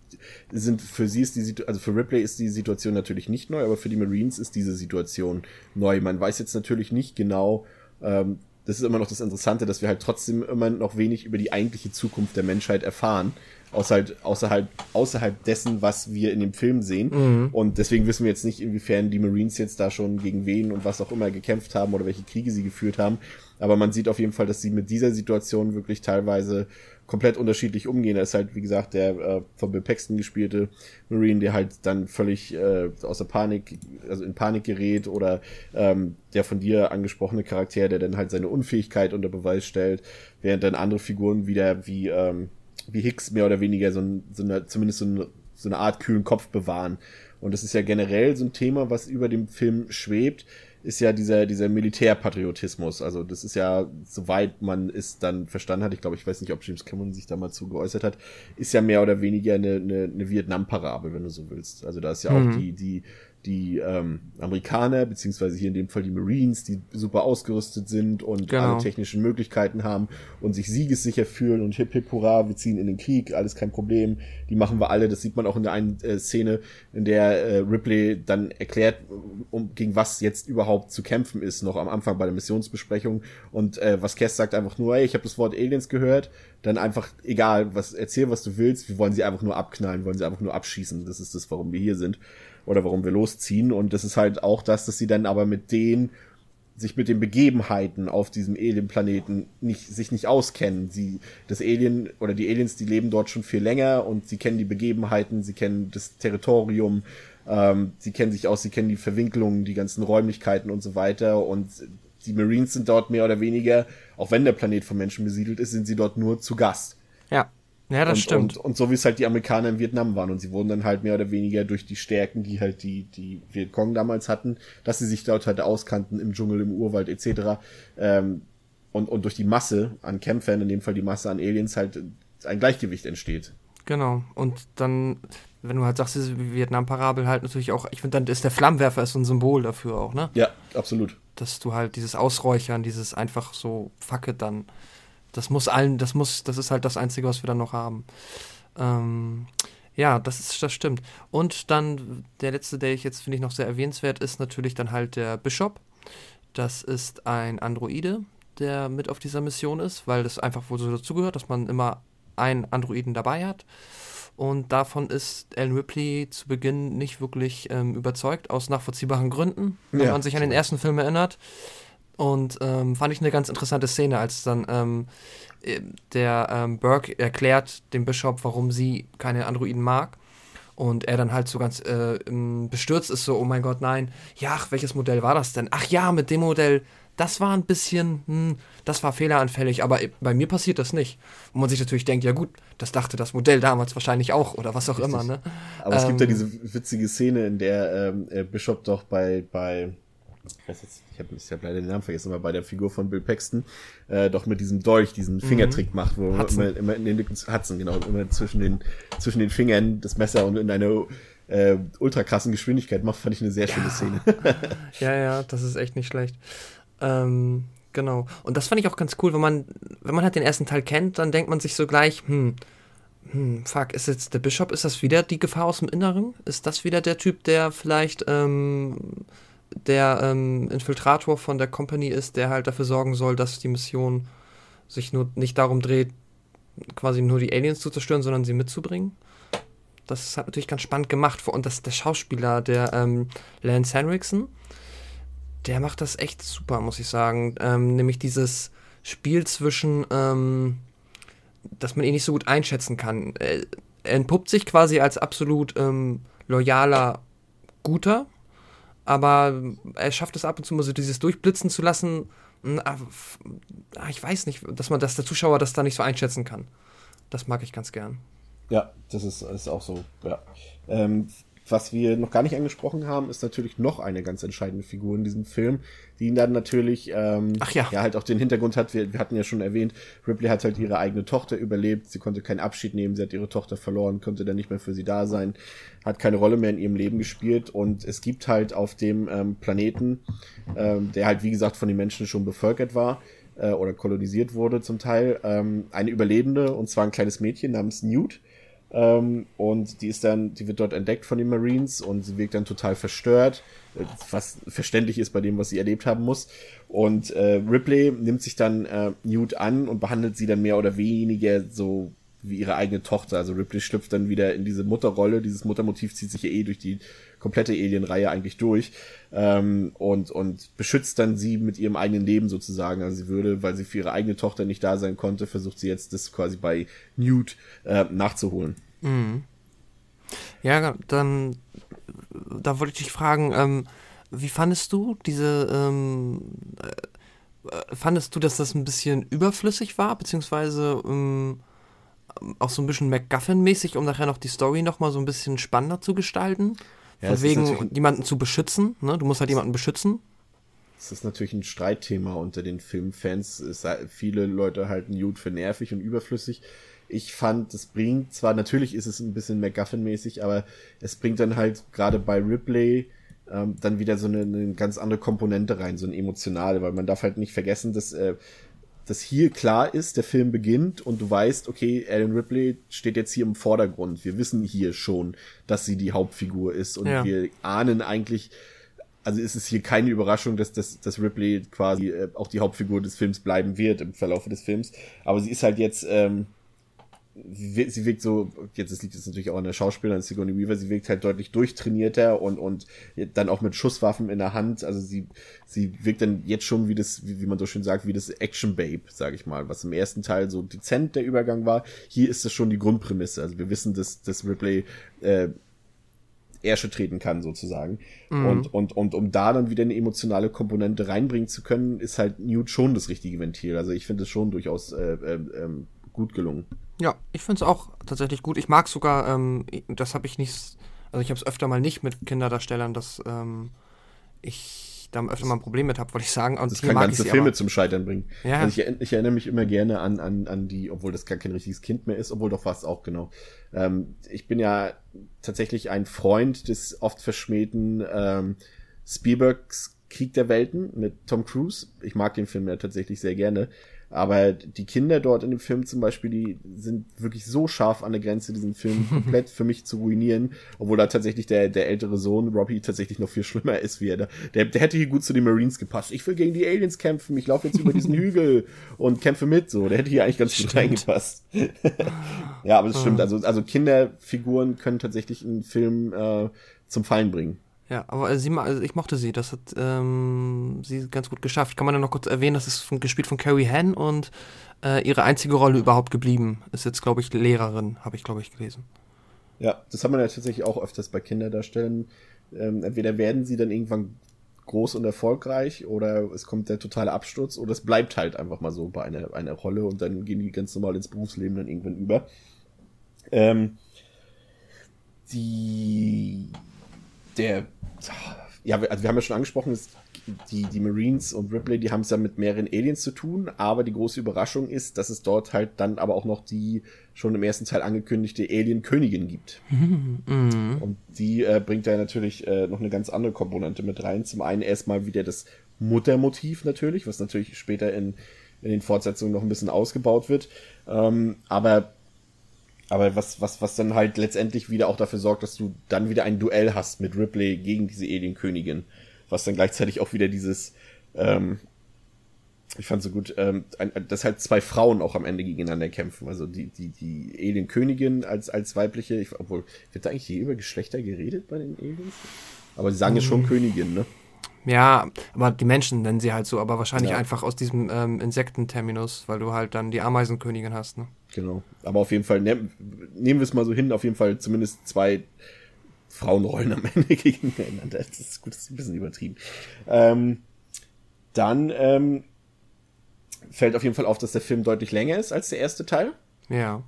sind, für sie ist die Situation, also für Ripley ist die Situation natürlich nicht neu, aber für die Marines ist diese Situation neu. Man weiß jetzt natürlich nicht genau, ähm, das ist immer noch das Interessante, dass wir halt trotzdem immer noch wenig über die eigentliche Zukunft der Menschheit erfahren. Außerhalb, außerhalb, außerhalb dessen, was wir in dem Film sehen. Mhm. Und deswegen wissen wir jetzt nicht, inwiefern die Marines jetzt da schon gegen wen und was auch immer gekämpft haben oder welche Kriege sie geführt haben. Aber man sieht auf jeden Fall, dass sie mit dieser Situation wirklich teilweise komplett unterschiedlich umgehen. Da ist halt, wie gesagt, der äh, von Bill Paxton gespielte Marine, der halt dann völlig äh, außer Panik, also in Panik gerät oder ähm, der von dir angesprochene Charakter, der dann halt seine Unfähigkeit unter Beweis stellt, während dann andere Figuren wieder wie, ähm, wie Hicks mehr oder weniger so, ein, so eine, zumindest so, ein, so eine Art kühlen Kopf bewahren. Und das ist ja generell so ein Thema, was über dem Film schwebt, ist ja dieser, dieser Militärpatriotismus. Also das ist ja, soweit man es dann verstanden hat, ich glaube, ich weiß nicht, ob James Cameron sich da mal zu geäußert hat, ist ja mehr oder weniger eine, eine, eine Vietnam-Parabel, wenn du so willst. Also da ist ja mhm. auch die, die, die ähm, Amerikaner, beziehungsweise hier in dem Fall die Marines, die super ausgerüstet sind und genau. alle technischen Möglichkeiten haben und sich siegessicher fühlen und hip hip hurra, wir ziehen in den Krieg, alles kein Problem, die machen wir alle. Das sieht man auch in der einen äh, Szene, in der äh, Ripley dann erklärt, um gegen was jetzt überhaupt zu kämpfen ist, noch am Anfang bei der Missionsbesprechung. Und äh, was Cass sagt einfach nur, ey, ich habe das Wort Aliens gehört, dann einfach, egal, was erzähl, was du willst, wir wollen sie einfach nur abknallen, wollen sie einfach nur abschießen. Das ist das, warum wir hier sind oder warum wir losziehen. Und das ist halt auch das, dass sie dann aber mit denen sich mit den Begebenheiten auf diesem Alien-Planeten nicht, sich nicht auskennen. Sie, das Alien oder die Aliens, die leben dort schon viel länger und sie kennen die Begebenheiten, sie kennen das Territorium, ähm, sie kennen sich aus, sie kennen die Verwinklungen, die ganzen Räumlichkeiten und so weiter und die Marines sind dort mehr oder weniger, auch wenn der Planet von Menschen besiedelt ist, sind sie dort nur zu Gast. Ja. Ja, das und, stimmt. Und, und so wie es halt die Amerikaner in Vietnam waren. Und sie wurden dann halt mehr oder weniger durch die Stärken, die halt die, die Vietcong damals hatten, dass sie sich dort halt auskannten im Dschungel, im Urwald etc. Ähm, und, und durch die Masse an Kämpfern, in dem Fall die Masse an Aliens, halt ein Gleichgewicht entsteht. Genau. Und dann, wenn du halt sagst, diese Vietnam-Parabel halt natürlich auch, ich finde, dann ist der Flammenwerfer ist so ein Symbol dafür auch, ne? Ja, absolut. Dass du halt dieses Ausräuchern, dieses einfach so Facke dann das muss allen, das muss, das ist halt das Einzige, was wir dann noch haben. Ähm, ja, das ist, das stimmt. Und dann der letzte, der ich jetzt finde ich noch sehr erwähnenswert ist, natürlich dann halt der Bishop. Das ist ein Androide, der mit auf dieser Mission ist, weil das einfach wohl so dazugehört, dass man immer einen Androiden dabei hat. Und davon ist Alan Ripley zu Beginn nicht wirklich ähm, überzeugt, aus nachvollziehbaren Gründen, wenn ja, man sich an den ersten Film erinnert. Und ähm, fand ich eine ganz interessante Szene, als dann ähm, äh, der ähm, Burke erklärt dem Bischof, warum sie keine Androiden mag. Und er dann halt so ganz äh, bestürzt ist, so, oh mein Gott, nein. Ja, ach, welches Modell war das denn? Ach ja, mit dem Modell, das war ein bisschen, hm, das war fehleranfällig, aber bei mir passiert das nicht. Und man sich natürlich denkt, ja gut, das dachte das Modell damals wahrscheinlich auch oder was auch Richtig. immer, ne? Aber es gibt ja ähm, diese witzige Szene, in der ähm, Bishop doch bei, bei ich weiß jetzt, ich habe hab leider den Namen vergessen, aber bei der Figur von Bill Paxton, äh, doch mit diesem Dolch diesen mhm. Fingertrick mhm. macht, wo man immer, immer in den Hudson, genau, immer zwischen den, zwischen den Fingern das Messer und in einer äh, ultra krassen Geschwindigkeit macht, fand ich eine sehr ja. schöne Szene. ja, ja, [laughs] das ist echt nicht schlecht. Ähm, genau. Und das fand ich auch ganz cool, wenn man, wenn man halt den ersten Teil kennt, dann denkt man sich so gleich, hm, hm, fuck, ist jetzt der Bischof, ist das wieder die Gefahr aus dem Inneren? Ist das wieder der Typ, der vielleicht ähm, der ähm, Infiltrator von der Company ist, der halt dafür sorgen soll, dass die Mission sich nur nicht darum dreht, quasi nur die Aliens zu zerstören, sondern sie mitzubringen. Das hat natürlich ganz spannend gemacht. Und das, der Schauspieler, der ähm, Lance Henriksen, der macht das echt super, muss ich sagen. Ähm, nämlich dieses Spiel zwischen, ähm, dass man ihn nicht so gut einschätzen kann. Er, er entpuppt sich quasi als absolut ähm, loyaler Guter aber er schafft es ab und zu mal so dieses Durchblitzen zu lassen. Hm, ah, ah, ich weiß nicht, dass man das der Zuschauer das da nicht so einschätzen kann. Das mag ich ganz gern. Ja, das ist, ist auch so. Ja. Ähm, was wir noch gar nicht angesprochen haben, ist natürlich noch eine ganz entscheidende Figur in diesem Film, die ihn dann natürlich ähm, Ach ja. ja halt auch den Hintergrund hat. Wir, wir hatten ja schon erwähnt, Ripley hat halt ihre eigene Tochter überlebt. Sie konnte keinen Abschied nehmen. Sie hat ihre Tochter verloren, konnte dann nicht mehr für sie da sein, hat keine Rolle mehr in ihrem Leben gespielt. Und es gibt halt auf dem ähm, Planeten, ähm, der halt wie gesagt von den Menschen schon bevölkert war äh, oder kolonisiert wurde zum Teil, ähm, eine Überlebende und zwar ein kleines Mädchen namens Newt ähm, und die ist dann, die wird dort entdeckt von den Marines und sie wirkt dann total verstört, äh, was verständlich ist bei dem, was sie erlebt haben muss. Und äh, Ripley nimmt sich dann äh, Newt an und behandelt sie dann mehr oder weniger so wie ihre eigene Tochter. Also Ripley schlüpft dann wieder in diese Mutterrolle. Dieses Muttermotiv zieht sich ja eh durch die komplette Alien-Reihe eigentlich durch ähm, und, und beschützt dann sie mit ihrem eigenen Leben sozusagen. Also sie würde, weil sie für ihre eigene Tochter nicht da sein konnte, versucht sie jetzt das quasi bei Newt äh, nachzuholen. Mhm. Ja, dann da wollte ich dich fragen, ähm, wie fandest du diese ähm, äh, fandest du, dass das ein bisschen überflüssig war, beziehungsweise ähm, auch so ein bisschen MacGuffin-mäßig, um nachher noch die Story noch mal so ein bisschen spannender zu gestalten? Ja, Von wegen jemanden zu beschützen, ne? Du musst halt jemanden beschützen. Das ist natürlich ein Streitthema unter den Filmfans. Es, viele Leute halten Jude für nervig und überflüssig. Ich fand, es bringt zwar, natürlich ist es ein bisschen MacGuffin-mäßig, aber es bringt dann halt gerade bei Ripley ähm, dann wieder so eine, eine, ganz andere Komponente rein, so eine emotionale, weil man darf halt nicht vergessen, dass äh, dass hier klar ist, der Film beginnt und du weißt, okay, Alan Ripley steht jetzt hier im Vordergrund. Wir wissen hier schon, dass sie die Hauptfigur ist und ja. wir ahnen eigentlich, also ist es hier keine Überraschung, dass, dass, dass Ripley quasi äh, auch die Hauptfigur des Films bleiben wird im Verlauf des Films. Aber sie ist halt jetzt ähm, sie wirkt so, jetzt das liegt jetzt natürlich auch an der Schauspielerin Sigourney Weaver, sie wirkt halt deutlich durchtrainierter und, und dann auch mit Schusswaffen in der Hand. Also sie, sie wirkt dann jetzt schon wie das, wie, wie man so schön sagt, wie das Action Babe, sag ich mal, was im ersten Teil so dezent der Übergang war. Hier ist das schon die Grundprämisse. Also wir wissen, dass, dass Ripley äh, Ärsche treten kann, sozusagen. Mhm. Und, und, und um da dann wieder eine emotionale Komponente reinbringen zu können, ist halt Newt schon das richtige Ventil. Also ich finde es schon durchaus äh, äh, äh, gut gelungen. Ja, ich finde es auch tatsächlich gut. Ich mag sogar, ähm, das habe ich nicht, also ich habe es öfter mal nicht mit Kinderdarstellern, dass ähm, ich da öfter mal ein Problem mit habe, wollte ich sagen. Und das kann ganze Filme aber. zum Scheitern bringen. Ja. Also ich, ich, erinnere mich immer gerne an, an, an die, obwohl das gar kein richtiges Kind mehr ist, obwohl doch fast auch genau. Ähm, ich bin ja tatsächlich ein Freund des oft verschmähten ähm, Spielbergs Krieg der Welten mit Tom Cruise. Ich mag den Film ja tatsächlich sehr gerne. Aber die Kinder dort in dem Film zum Beispiel, die sind wirklich so scharf an der Grenze, diesen Film [laughs] komplett für mich zu ruinieren, obwohl da tatsächlich der, der ältere Sohn, Robbie, tatsächlich noch viel schlimmer ist wie er da. Der, der hätte hier gut zu den Marines gepasst. Ich will gegen die Aliens kämpfen, ich laufe jetzt über diesen [laughs] Hügel und kämpfe mit, so. Der hätte hier eigentlich ganz stimmt. gut reingepasst. [laughs] ja, aber das stimmt. Ah. Also, also Kinderfiguren können tatsächlich einen Film äh, zum Fallen bringen. Ja, aber sie, also ich mochte sie. Das hat ähm, sie ganz gut geschafft. Kann man ja noch kurz erwähnen, das ist von, gespielt von Carrie Henn und äh, ihre einzige Rolle überhaupt geblieben ist jetzt, glaube ich, Lehrerin, habe ich, glaube ich, gelesen. Ja, das hat man ja tatsächlich auch öfters bei Kinderdarstellern. Ähm, entweder werden sie dann irgendwann groß und erfolgreich oder es kommt der totale Absturz oder es bleibt halt einfach mal so bei einer, einer Rolle und dann gehen die ganz normal ins Berufsleben dann irgendwann über. Ähm, die der, ja, also wir haben ja schon angesprochen, die, die Marines und Ripley, die haben es ja mit mehreren Aliens zu tun, aber die große Überraschung ist, dass es dort halt dann aber auch noch die schon im ersten Teil angekündigte Alien-Königin gibt. Mhm. Und die äh, bringt ja natürlich äh, noch eine ganz andere Komponente mit rein. Zum einen erstmal wieder das Muttermotiv natürlich, was natürlich später in, in den Fortsetzungen noch ein bisschen ausgebaut wird. Ähm, aber aber was, was, was dann halt letztendlich wieder auch dafür sorgt, dass du dann wieder ein Duell hast mit Ripley gegen diese Alien-Königin. Was dann gleichzeitig auch wieder dieses, ähm, ich fand so gut, ähm, ein, dass halt zwei Frauen auch am Ende gegeneinander kämpfen. Also die, die, die Alien-Königin als, als weibliche, ich, obwohl, wird da eigentlich je über Geschlechter geredet bei den Aliens? Aber sie sagen jetzt schon mhm. Königin, ne? Ja, aber die Menschen nennen sie halt so, aber wahrscheinlich ja. einfach aus diesem ähm, Insektenterminus, weil du halt dann die Ameisenkönigin hast, ne? Genau. Aber auf jeden Fall, ne, nehmen wir es mal so hin, auf jeden Fall zumindest zwei Frauenrollen am Ende [laughs] gegeneinander. Das ist gut, das ist ein bisschen übertrieben. Ähm, dann ähm, fällt auf jeden Fall auf, dass der Film deutlich länger ist als der erste Teil. Ja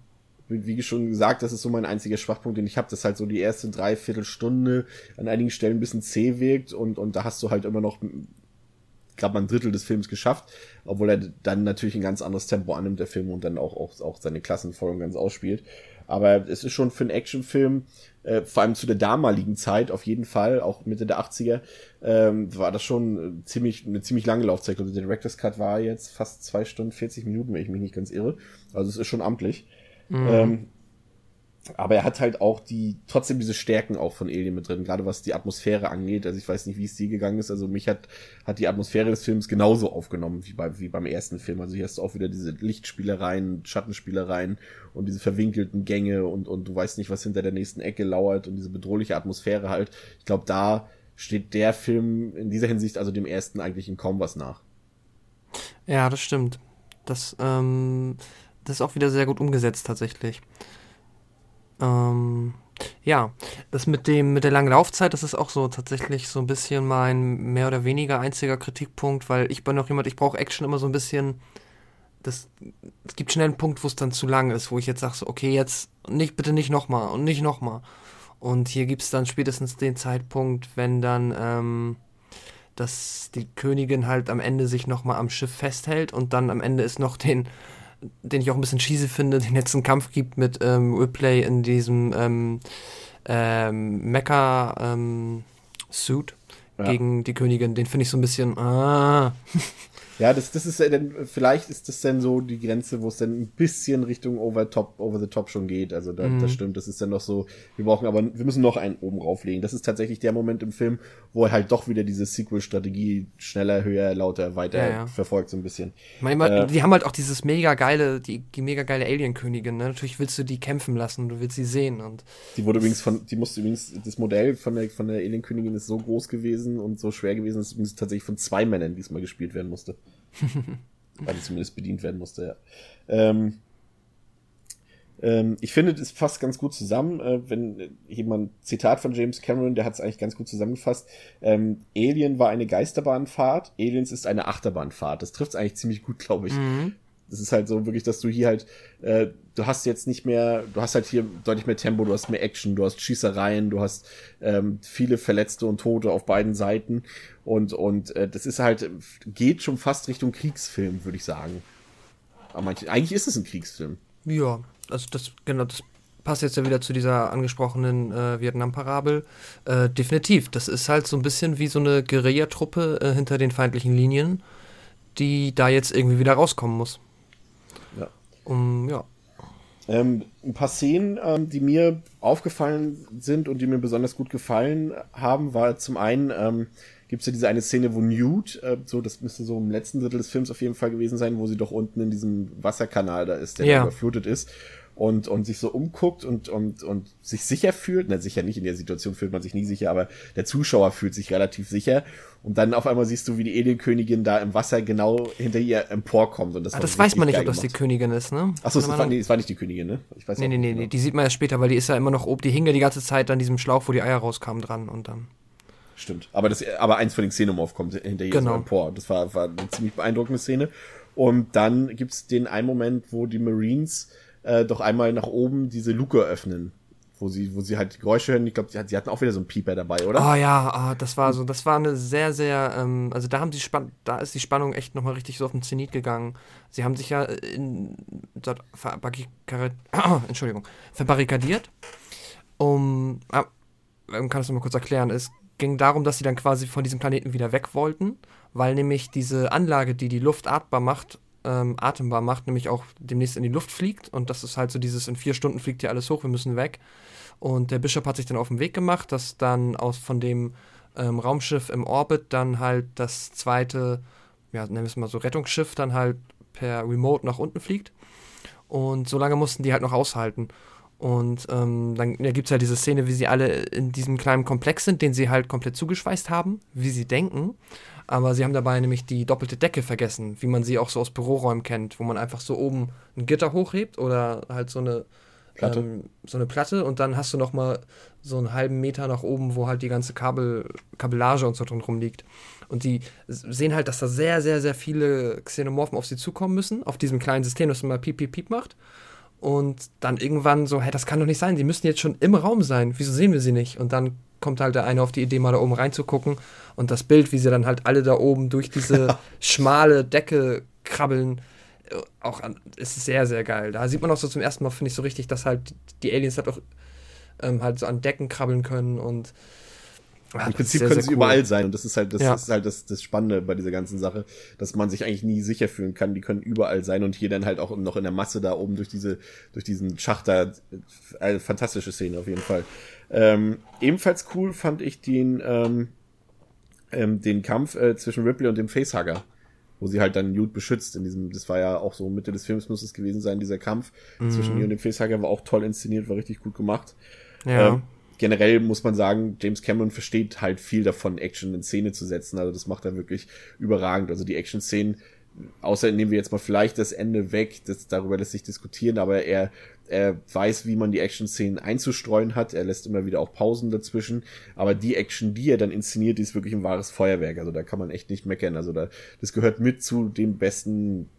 wie schon gesagt, das ist so mein einziger Schwachpunkt, den ich habe, dass halt so die erste Dreiviertelstunde an einigen Stellen ein bisschen zäh wirkt und, und da hast du halt immer noch gerade mal ein Drittel des Films geschafft, obwohl er dann natürlich ein ganz anderes Tempo annimmt, der Film, und dann auch, auch, auch seine Klassenfolgen ganz ausspielt. Aber es ist schon für einen Actionfilm, äh, vor allem zu der damaligen Zeit, auf jeden Fall, auch Mitte der 80er, ähm, war das schon ziemlich, eine ziemlich lange Laufzeit. Also der Director's Cut war jetzt fast zwei Stunden, 40 Minuten, wenn ich mich nicht ganz irre. Also es ist schon amtlich. Mhm. Ähm, aber er hat halt auch die, trotzdem diese Stärken auch von Alien mit drin, gerade was die Atmosphäre angeht. Also ich weiß nicht, wie es dir gegangen ist. Also mich hat, hat die Atmosphäre des Films genauso aufgenommen wie, bei, wie beim ersten Film. Also hier hast du auch wieder diese Lichtspielereien, Schattenspielereien und diese verwinkelten Gänge und, und du weißt nicht, was hinter der nächsten Ecke lauert und diese bedrohliche Atmosphäre halt. Ich glaube, da steht der Film in dieser Hinsicht, also dem ersten, eigentlich in kaum was nach. Ja, das stimmt. Das, ähm, das ist auch wieder sehr gut umgesetzt tatsächlich. Ähm, ja, das mit dem mit der langen Laufzeit, das ist auch so tatsächlich so ein bisschen mein mehr oder weniger einziger Kritikpunkt, weil ich bin noch jemand, ich brauche Action immer so ein bisschen. Das, es gibt schnell einen Punkt, wo es dann zu lang ist, wo ich jetzt sage, so, okay, jetzt nicht, bitte nicht nochmal und nicht nochmal. Und hier gibt es dann spätestens den Zeitpunkt, wenn dann ähm, dass die Königin halt am Ende sich nochmal am Schiff festhält und dann am Ende ist noch den den ich auch ein bisschen cheesy finde, [laughs] den letzten Kampf gibt mit ähm, Ripley in diesem ähm, ähm, Mecha ähm, Suit ja. gegen die Königin. Den finde ich so ein bisschen. Ah. [laughs] Ja, das, das ist ja dann, vielleicht ist das dann so die Grenze, wo es dann ein bisschen Richtung over top, over the top schon geht. Also da, mhm. das stimmt, das ist dann noch so, wir brauchen aber, wir müssen noch einen oben rauflegen. Das ist tatsächlich der Moment im Film, wo er halt doch wieder diese Sequel-Strategie schneller, höher, lauter, weiter ja, ja. verfolgt, so ein bisschen. Manchmal, äh, die haben halt auch dieses mega geile, die, die mega geile Alien-Königin, ne? Natürlich willst du die kämpfen lassen, du willst sie sehen und. Die wurde übrigens von, die musste übrigens, das Modell von der, von der Alien-Königin ist so groß gewesen und so schwer gewesen, dass es übrigens tatsächlich von zwei Männern diesmal gespielt werden musste. [laughs] Weil die zumindest bedient werden musste, ja. Ähm, ähm, ich finde, das fasst ganz gut zusammen, äh, wenn jemand Zitat von James Cameron, der hat es eigentlich ganz gut zusammengefasst. Ähm, Alien war eine Geisterbahnfahrt, Aliens ist eine Achterbahnfahrt. Das trifft es eigentlich ziemlich gut, glaube ich. Mhm. Das ist halt so wirklich, dass du hier halt, äh, du hast jetzt nicht mehr, du hast halt hier deutlich mehr Tempo, du hast mehr Action, du hast Schießereien, du hast ähm, viele Verletzte und Tote auf beiden Seiten und und äh, das ist halt geht schon fast Richtung Kriegsfilm, würde ich sagen. Aber manche, eigentlich ist es ein Kriegsfilm. Ja, also das genau das passt jetzt ja wieder zu dieser angesprochenen äh, Vietnam-Parabel. Äh, definitiv, das ist halt so ein bisschen wie so eine Guerillatruppe äh, hinter den feindlichen Linien, die da jetzt irgendwie wieder rauskommen muss. Um, ja. Ähm, ein paar Szenen, ähm, die mir aufgefallen sind und die mir besonders gut gefallen haben, war zum einen, ähm, gibt es ja diese eine Szene, wo Newt, äh, so, das müsste so im letzten Drittel des Films auf jeden Fall gewesen sein, wo sie doch unten in diesem Wasserkanal da ist, der ja. überflutet ist und, und sich so umguckt und, und, und sich sicher fühlt. Na, sicher nicht, in der Situation fühlt man sich nie sicher, aber der Zuschauer fühlt sich relativ sicher. Und dann auf einmal siehst du, wie die Alienkönigin da im Wasser genau hinter ihr emporkommt. Und das, ah, das weiß man nicht, ob das die Königin ist, ne? Achso, das, war, nee, war nicht die Königin, ne? Ich weiß nee, nee, nee, genau. die sieht man erst später, weil die ist ja immer noch oben, die hing ja die ganze Zeit an diesem Schlauch, wo die Eier rauskamen, dran und dann. Stimmt. Aber das, aber eins von den Xenomorph kommt hinter ihr genau. so empor. Das war, war eine ziemlich beeindruckende Szene. Und dann gibt's den einen Moment, wo die Marines äh, doch einmal nach oben diese Luke öffnen. Wo sie, wo sie halt Geräusche hören. Ich glaube, sie, sie, hatten auch wieder so einen Pieper dabei, oder? Oh ja, oh, das war so, das war eine sehr, sehr, ähm, also da haben sie Spann da ist die Spannung echt nochmal richtig so auf den Zenit gegangen. Sie haben sich ja in, [coughs] Entschuldigung, verbarrikadiert. Um, ah, kann das nochmal kurz erklären. Es ging darum, dass sie dann quasi von diesem Planeten wieder weg wollten, weil nämlich diese Anlage, die die Luft atmbar macht, ähm, atembar macht, nämlich auch demnächst in die Luft fliegt. Und das ist halt so dieses, in vier Stunden fliegt hier alles hoch, wir müssen weg. Und der Bischof hat sich dann auf den Weg gemacht, dass dann aus von dem ähm, Raumschiff im Orbit dann halt das zweite, ja, nennen wir es mal so, Rettungsschiff dann halt per Remote nach unten fliegt. Und so lange mussten die halt noch aushalten. Und ähm, dann ja, gibt es halt diese Szene, wie sie alle in diesem kleinen Komplex sind, den sie halt komplett zugeschweißt haben, wie sie denken. Aber sie haben dabei nämlich die doppelte Decke vergessen, wie man sie auch so aus Büroräumen kennt, wo man einfach so oben ein Gitter hochhebt oder halt so eine Platte, ähm, so eine Platte und dann hast du noch mal so einen halben Meter nach oben, wo halt die ganze Kabel, Kabellage und so drin rumliegt. Und die sehen halt, dass da sehr, sehr, sehr viele Xenomorphen auf sie zukommen müssen, auf diesem kleinen System, das immer piep, piep, piep macht. Und dann irgendwann so, hä, das kann doch nicht sein, die müssen jetzt schon im Raum sein, wieso sehen wir sie nicht? Und dann kommt halt der eine auf die Idee, mal da oben reinzugucken und das Bild, wie sie dann halt alle da oben durch diese [laughs] schmale Decke krabbeln, äh, auch an, ist sehr, sehr geil. Da sieht man auch so zum ersten Mal, finde ich, so richtig, dass halt die Aliens halt auch ähm, halt so an Decken krabbeln können und ja, Im Prinzip sehr, können sehr sie cool. überall sein und das ist halt das, ja. ist halt das, das Spannende bei dieser ganzen Sache, dass man sich eigentlich nie sicher fühlen kann. Die können überall sein und hier dann halt auch noch in der Masse da oben durch diese durch diesen Schacht da. Eine fantastische Szene auf jeden Fall. Ähm, ebenfalls cool fand ich den ähm, ähm, den Kampf äh, zwischen Ripley und dem Facehugger wo sie halt dann Newt beschützt in diesem, das war ja auch so Mitte des Films muss es gewesen sein, dieser Kampf mhm. zwischen ihr und dem Facehugger war auch toll inszeniert, war richtig gut gemacht. Ja. Ähm, generell muss man sagen, James Cameron versteht halt viel davon, Action in Szene zu setzen. Also das macht er wirklich überragend. Also die Action-Szenen, außer nehmen wir jetzt mal vielleicht das Ende weg, das, darüber lässt sich diskutieren, aber er, er weiß, wie man die Action-Szenen einzustreuen hat. Er lässt immer wieder auch Pausen dazwischen. Aber die Action, die er dann inszeniert, die ist wirklich ein wahres Feuerwerk. Also da kann man echt nicht meckern. Also da, das gehört mit zu den besten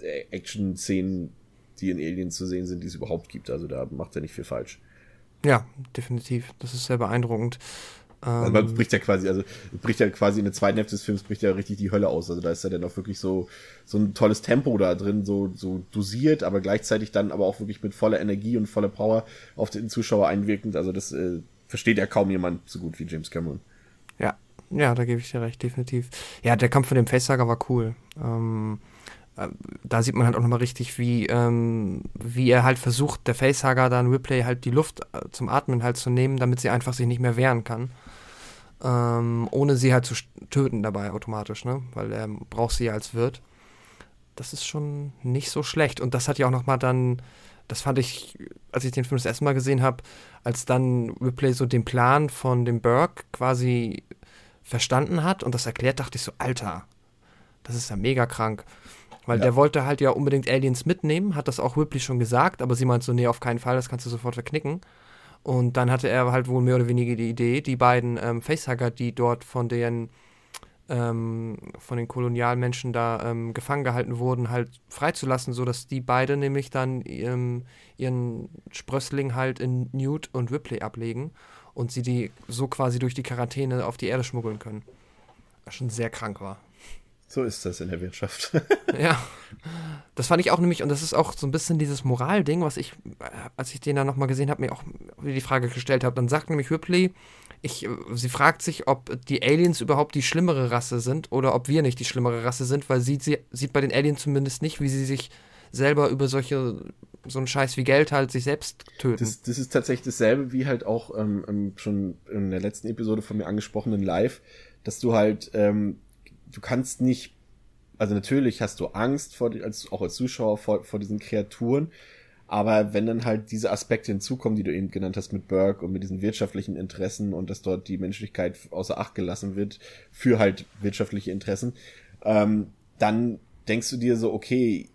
äh, Action-Szenen, die in Alien zu sehen sind, die es überhaupt gibt. Also da macht er nicht viel falsch. Ja, definitiv. Das ist sehr beeindruckend. Also man ähm, bricht ja quasi, also bricht ja quasi in der zweiten Hälfte des Films bricht ja richtig die Hölle aus. Also da ist ja dann auch wirklich so, so ein tolles Tempo da drin, so, so dosiert, aber gleichzeitig dann aber auch wirklich mit voller Energie und voller Power auf den Zuschauer einwirkend. Also das äh, versteht ja kaum jemand so gut wie James Cameron. Ja, Ja, da gebe ich dir recht, definitiv. Ja, der Kampf von dem Facesager war cool. Ähm, äh, da sieht man halt auch nochmal richtig, wie, ähm, wie er halt versucht, der Facehager dann Ripley halt die Luft äh, zum Atmen halt zu nehmen, damit sie einfach sich nicht mehr wehren kann. Ähm, ohne sie halt zu töten dabei automatisch, ne? Weil er braucht sie ja als Wirt. Das ist schon nicht so schlecht. Und das hat ja auch nochmal dann, das fand ich, als ich den Film das erste Mal gesehen habe, als dann Ripley so den Plan von dem Burke quasi verstanden hat und das erklärt, dachte ich so, Alter, das ist ja mega krank. Weil ja. der wollte halt ja unbedingt Aliens mitnehmen, hat das auch Ripley schon gesagt, aber sie meint so, nee, auf keinen Fall, das kannst du sofort verknicken. Und dann hatte er halt wohl mehr oder weniger die Idee, die beiden ähm, Facehugger, die dort von den, ähm, von den Kolonialmenschen da ähm, gefangen gehalten wurden, halt freizulassen, sodass die beide nämlich dann ähm, ihren Sprössling halt in Newt und Ripley ablegen und sie die so quasi durch die Quarantäne auf die Erde schmuggeln können. Was schon sehr krank war. So ist das in der Wirtschaft. [laughs] ja. Das fand ich auch nämlich, und das ist auch so ein bisschen dieses Moralding, was ich, als ich den dann nochmal gesehen habe, mir auch die Frage gestellt habe. Dann sagt nämlich Ripley, ich, sie fragt sich, ob die Aliens überhaupt die schlimmere Rasse sind oder ob wir nicht die schlimmere Rasse sind, weil sie, sie sieht bei den Aliens zumindest nicht, wie sie sich selber über solche, so einen Scheiß wie Geld halt sich selbst töten. Das, das ist tatsächlich dasselbe wie halt auch ähm, ähm schon in der letzten Episode von mir angesprochenen Live, dass du halt ähm, du kannst nicht, also natürlich hast du Angst vor, als, auch als Zuschauer vor, vor diesen Kreaturen, aber wenn dann halt diese Aspekte hinzukommen, die du eben genannt hast mit Burke und mit diesen wirtschaftlichen Interessen und dass dort die Menschlichkeit außer Acht gelassen wird für halt wirtschaftliche Interessen, ähm, dann denkst du dir so, okay,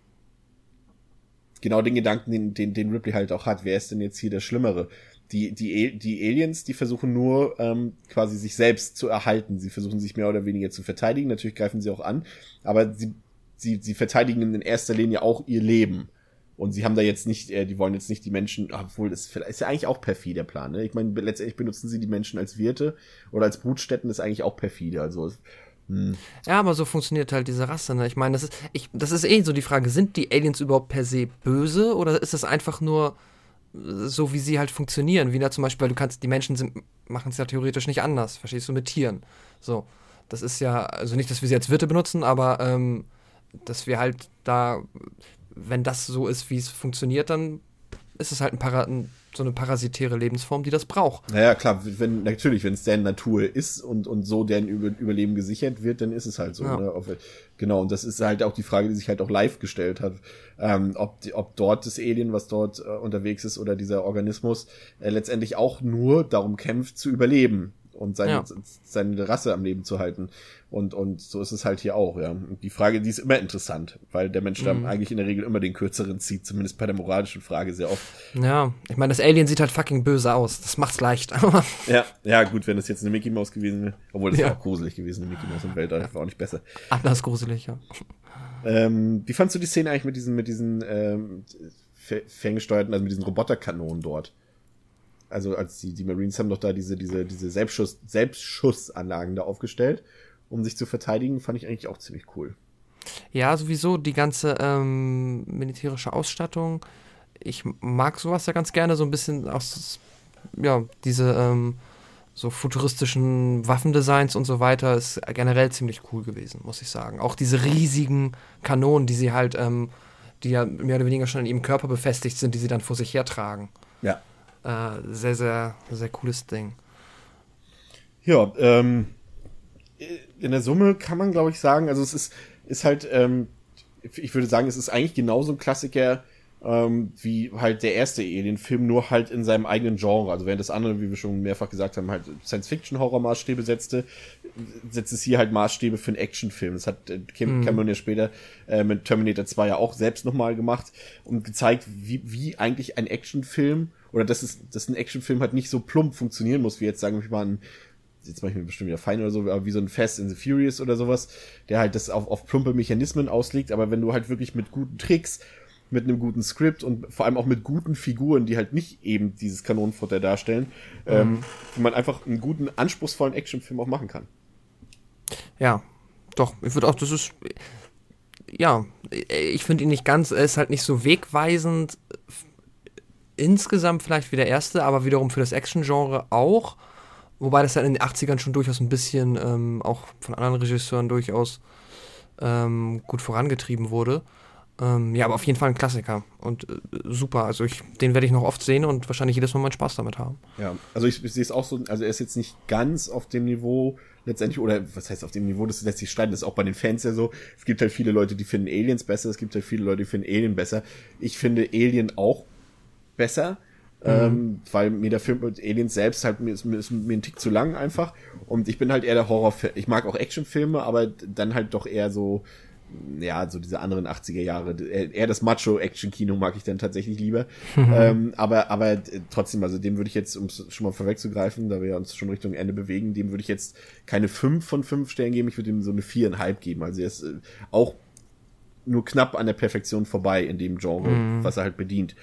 genau den Gedanken, den, den, den Ripley halt auch hat, wer ist denn jetzt hier der Schlimmere? Die, die, die Aliens, die versuchen nur ähm, quasi sich selbst zu erhalten. Sie versuchen sich mehr oder weniger zu verteidigen. Natürlich greifen sie auch an, aber sie, sie, sie verteidigen in erster Linie auch ihr Leben. Und sie haben da jetzt nicht, äh, die wollen jetzt nicht die Menschen, obwohl das ist ja eigentlich auch perfide der Plan. Ne? Ich meine, letztendlich benutzen sie die Menschen als Wirte oder als Brutstätten, das ist eigentlich auch perfide. Also hm. ja, aber so funktioniert halt diese Rasse. Ne? Ich meine, das ist, ich, das ist eh so die Frage: Sind die Aliens überhaupt per se böse oder ist das einfach nur so wie sie halt funktionieren. Wie da zum Beispiel, weil du kannst, die Menschen machen es ja theoretisch nicht anders, verstehst du, mit Tieren. So. Das ist ja, also nicht, dass wir sie als Wirte benutzen, aber ähm, dass wir halt da, wenn das so ist, wie es funktioniert, dann ist es halt ein, Para so eine parasitäre Lebensform, die das braucht. Naja, klar, wenn, natürlich, wenn es deren Natur ist und, und so deren Über Überleben gesichert wird, dann ist es halt so. Ja. Ne? Genau, und das ist halt auch die Frage, die sich halt auch live gestellt hat, ähm, ob, die, ob dort das Alien, was dort äh, unterwegs ist, oder dieser Organismus äh, letztendlich auch nur darum kämpft, zu überleben und seine, ja. seine Rasse am Leben zu halten. Und, und so ist es halt hier auch, ja. Und die Frage, die ist immer interessant, weil der Mensch mhm. da eigentlich in der Regel immer den kürzeren zieht, zumindest bei der moralischen Frage sehr oft. Ja, ich meine, das Alien sieht halt fucking böse aus. Das macht's leicht. [laughs] ja, ja, gut, wenn das jetzt eine Mickey Maus gewesen wäre, obwohl das ja. auch gruselig gewesen, eine Mickey Maus im Weltall, war auch nicht besser. Anders gruselig, ja. Ähm, wie fandst du die Szene eigentlich mit diesen, mit diesen ähm, ferngesteuerten, also mit diesen Roboterkanonen dort? Also als die, die Marines haben doch da diese, diese, diese Selbstschuss, Selbstschussanlagen da aufgestellt, um sich zu verteidigen, fand ich eigentlich auch ziemlich cool. Ja, sowieso die ganze ähm, militärische Ausstattung. Ich mag sowas ja ganz gerne, so ein bisschen aus, ja, diese ähm, so futuristischen Waffendesigns und so weiter ist generell ziemlich cool gewesen, muss ich sagen. Auch diese riesigen Kanonen, die sie halt, ähm, die ja mehr oder weniger schon in ihrem Körper befestigt sind, die sie dann vor sich hertragen. Ja, äh, sehr, sehr, sehr cooles Ding. Ja, ähm, in der Summe kann man, glaube ich, sagen, also es ist, ist halt, ähm, ich würde sagen, es ist eigentlich genauso ein Klassiker ähm, wie halt der erste Alien-Film, nur halt in seinem eigenen Genre. Also während das andere, wie wir schon mehrfach gesagt haben, halt Science-Fiction-Horror-Maßstäbe setzte, setzt es hier halt Maßstäbe für einen Actionfilm. Das hat äh, Kim mhm. Cameron ja später äh, mit Terminator 2 ja auch selbst nochmal gemacht und gezeigt, wie, wie eigentlich ein Actionfilm oder dass es, dass ein Actionfilm halt nicht so plump funktionieren muss, wie jetzt sagen wir mal ein jetzt mache ich mir bestimmt wieder fein oder so, aber wie so ein Fast in the Furious oder sowas, der halt das auf, auf plumpe Mechanismen auslegt, aber wenn du halt wirklich mit guten Tricks, mit einem guten Skript und vor allem auch mit guten Figuren, die halt nicht eben dieses Kanonenfutter darstellen, mhm. ähm, wie man einfach einen guten, anspruchsvollen Actionfilm auch machen kann. Ja, doch, ich würde auch, das ist, ja, ich finde ihn nicht ganz, er ist halt nicht so wegweisend insgesamt vielleicht wie der erste, aber wiederum für das Action-Genre auch. Wobei das dann in den 80ern schon durchaus ein bisschen ähm, auch von anderen Regisseuren durchaus ähm, gut vorangetrieben wurde. Ähm, ja, aber auf jeden Fall ein Klassiker und äh, super. Also ich, den werde ich noch oft sehen und wahrscheinlich jedes Mal meinen Spaß damit haben. Ja, also ich, ich sehe es auch so, also er ist jetzt nicht ganz auf dem Niveau letztendlich, oder was heißt auf dem Niveau, das lässt sich streiten, das ist auch bei den Fans ja so. Es gibt halt viele Leute, die finden Aliens besser, es gibt halt viele Leute, die finden Alien besser. Ich finde Alien auch besser, mhm. ähm, weil mir der Film mit Aliens selbst halt mir ist, mir ist mir ein Tick zu lang einfach. Und ich bin halt eher der Horror, ich mag auch Actionfilme, aber dann halt doch eher so ja, so diese anderen 80er Jahre, eher das Macho-Action-Kino mag ich dann tatsächlich lieber. Mhm. Ähm, aber, aber trotzdem, also dem würde ich jetzt, um es schon mal vorwegzugreifen, da wir uns schon Richtung Ende bewegen, dem würde ich jetzt keine 5 von 5 Stellen geben, ich würde ihm so eine 4,5 geben. Also er ist äh, auch nur knapp an der Perfektion vorbei in dem Genre, mhm. was er halt bedient.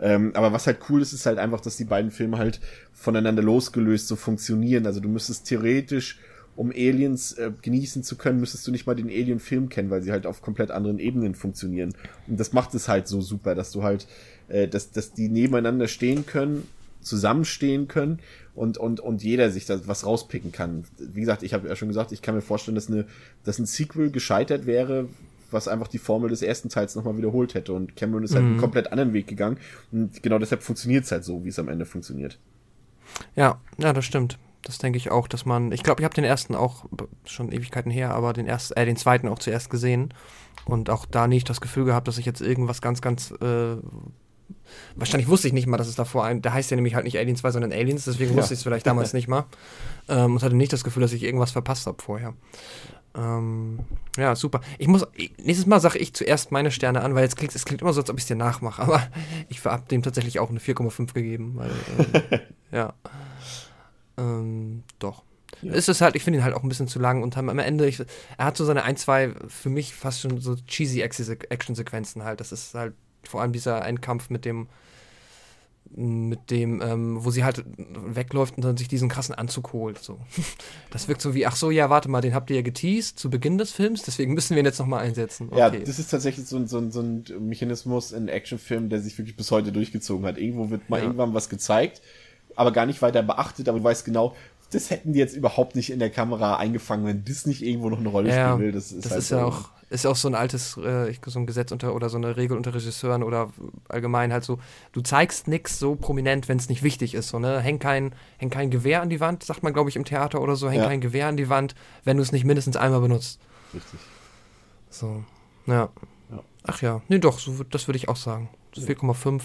Ähm, aber was halt cool ist, ist halt einfach, dass die beiden Filme halt voneinander losgelöst so funktionieren. Also du müsstest theoretisch um Aliens äh, genießen zu können, müsstest du nicht mal den Alien-Film kennen, weil sie halt auf komplett anderen Ebenen funktionieren. Und das macht es halt so super, dass du halt, äh, dass, dass die nebeneinander stehen können, zusammenstehen können und, und, und jeder sich da was rauspicken kann. Wie gesagt, ich habe ja schon gesagt, ich kann mir vorstellen, dass, eine, dass ein Sequel gescheitert wäre, was einfach die Formel des ersten Teils nochmal wiederholt hätte. Und Cameron ist halt mhm. einen komplett anderen Weg gegangen. Und genau deshalb funktioniert es halt so, wie es am Ende funktioniert. Ja, ja, das stimmt das denke ich auch, dass man, ich glaube, ich habe den ersten auch schon Ewigkeiten her, aber den ersten, äh, den zweiten auch zuerst gesehen und auch da nicht das Gefühl gehabt, dass ich jetzt irgendwas ganz, ganz, äh, wahrscheinlich wusste ich nicht mal, dass es davor ein, der heißt ja nämlich halt nicht Alien 2, sondern Aliens, deswegen ja. wusste ich es vielleicht damals [laughs] nicht mal ähm, und hatte nicht das Gefühl, dass ich irgendwas verpasst habe vorher. Ähm, ja, super. Ich muss, nächstes Mal sage ich zuerst meine Sterne an, weil jetzt klingt, es klingt immer so, als ob ich es dir nachmache, [laughs] aber ich habe dem tatsächlich auch eine 4,5 gegeben, weil, äh, [laughs] ja. Ähm, doch. Ja. Es ist halt, ich finde ihn halt auch ein bisschen zu lang und am Ende, ich, er hat so seine ein, zwei, für mich fast schon so cheesy Action-Sequenzen halt. Das ist halt vor allem dieser Endkampf mit dem, mit dem, ähm, wo sie halt wegläuft und dann sich diesen krassen Anzug holt. So. [laughs] Das wirkt so wie, ach so, ja, warte mal, den habt ihr ja geteased zu Beginn des Films, deswegen müssen wir ihn jetzt nochmal einsetzen. Okay. Ja, das ist tatsächlich so, so, so ein Mechanismus in Actionfilmen, der sich wirklich bis heute durchgezogen hat. Irgendwo wird mal ja. irgendwann was gezeigt aber gar nicht weiter beachtet, aber du weißt genau, das hätten die jetzt überhaupt nicht in der Kamera eingefangen, wenn das nicht irgendwo noch eine Rolle ja, spielen will. Das ist, das halt ist ja auch, ist auch so ein altes, äh, so ein Gesetz unter oder so eine Regel unter Regisseuren oder allgemein halt so, du zeigst nichts so prominent, wenn es nicht wichtig ist. So, ne? Häng kein, häng kein Gewehr an die Wand, sagt man, glaube ich, im Theater oder so, häng ja. kein Gewehr an die Wand, wenn du es nicht mindestens einmal benutzt. Richtig. So, ja. ja. Ach ja, nee, doch, so, das würde ich auch sagen. 4,5.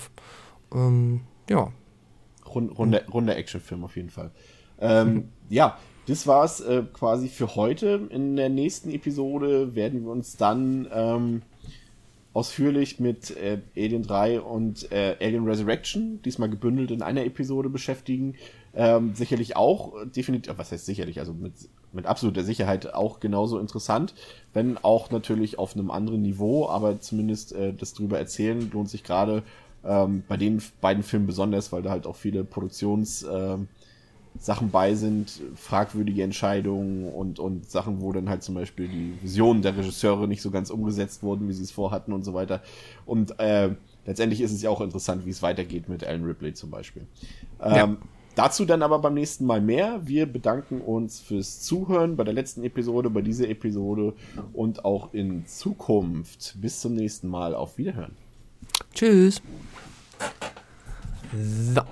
Ähm, ja, Rund, runder, runder Actionfilm auf jeden Fall. Ähm, [laughs] ja, das war's äh, quasi für heute. In der nächsten Episode werden wir uns dann ähm, ausführlich mit äh, Alien 3 und äh, Alien Resurrection, diesmal gebündelt in einer Episode beschäftigen. Ähm, sicherlich auch, definitiv, was heißt sicherlich, also mit, mit absoluter Sicherheit auch genauso interessant, wenn auch natürlich auf einem anderen Niveau, aber zumindest äh, das drüber erzählen lohnt sich gerade ähm, bei den beiden Filmen besonders, weil da halt auch viele Produktionssachen ähm, bei sind, fragwürdige Entscheidungen und, und Sachen, wo dann halt zum Beispiel die Visionen der Regisseure nicht so ganz umgesetzt wurden, wie sie es vorhatten und so weiter. Und äh, letztendlich ist es ja auch interessant, wie es weitergeht mit Alan Ripley zum Beispiel. Ähm, ja. Dazu dann aber beim nächsten Mal mehr. Wir bedanken uns fürs Zuhören bei der letzten Episode, bei dieser Episode und auch in Zukunft. Bis zum nächsten Mal. Auf Wiederhören. Tschüss. So.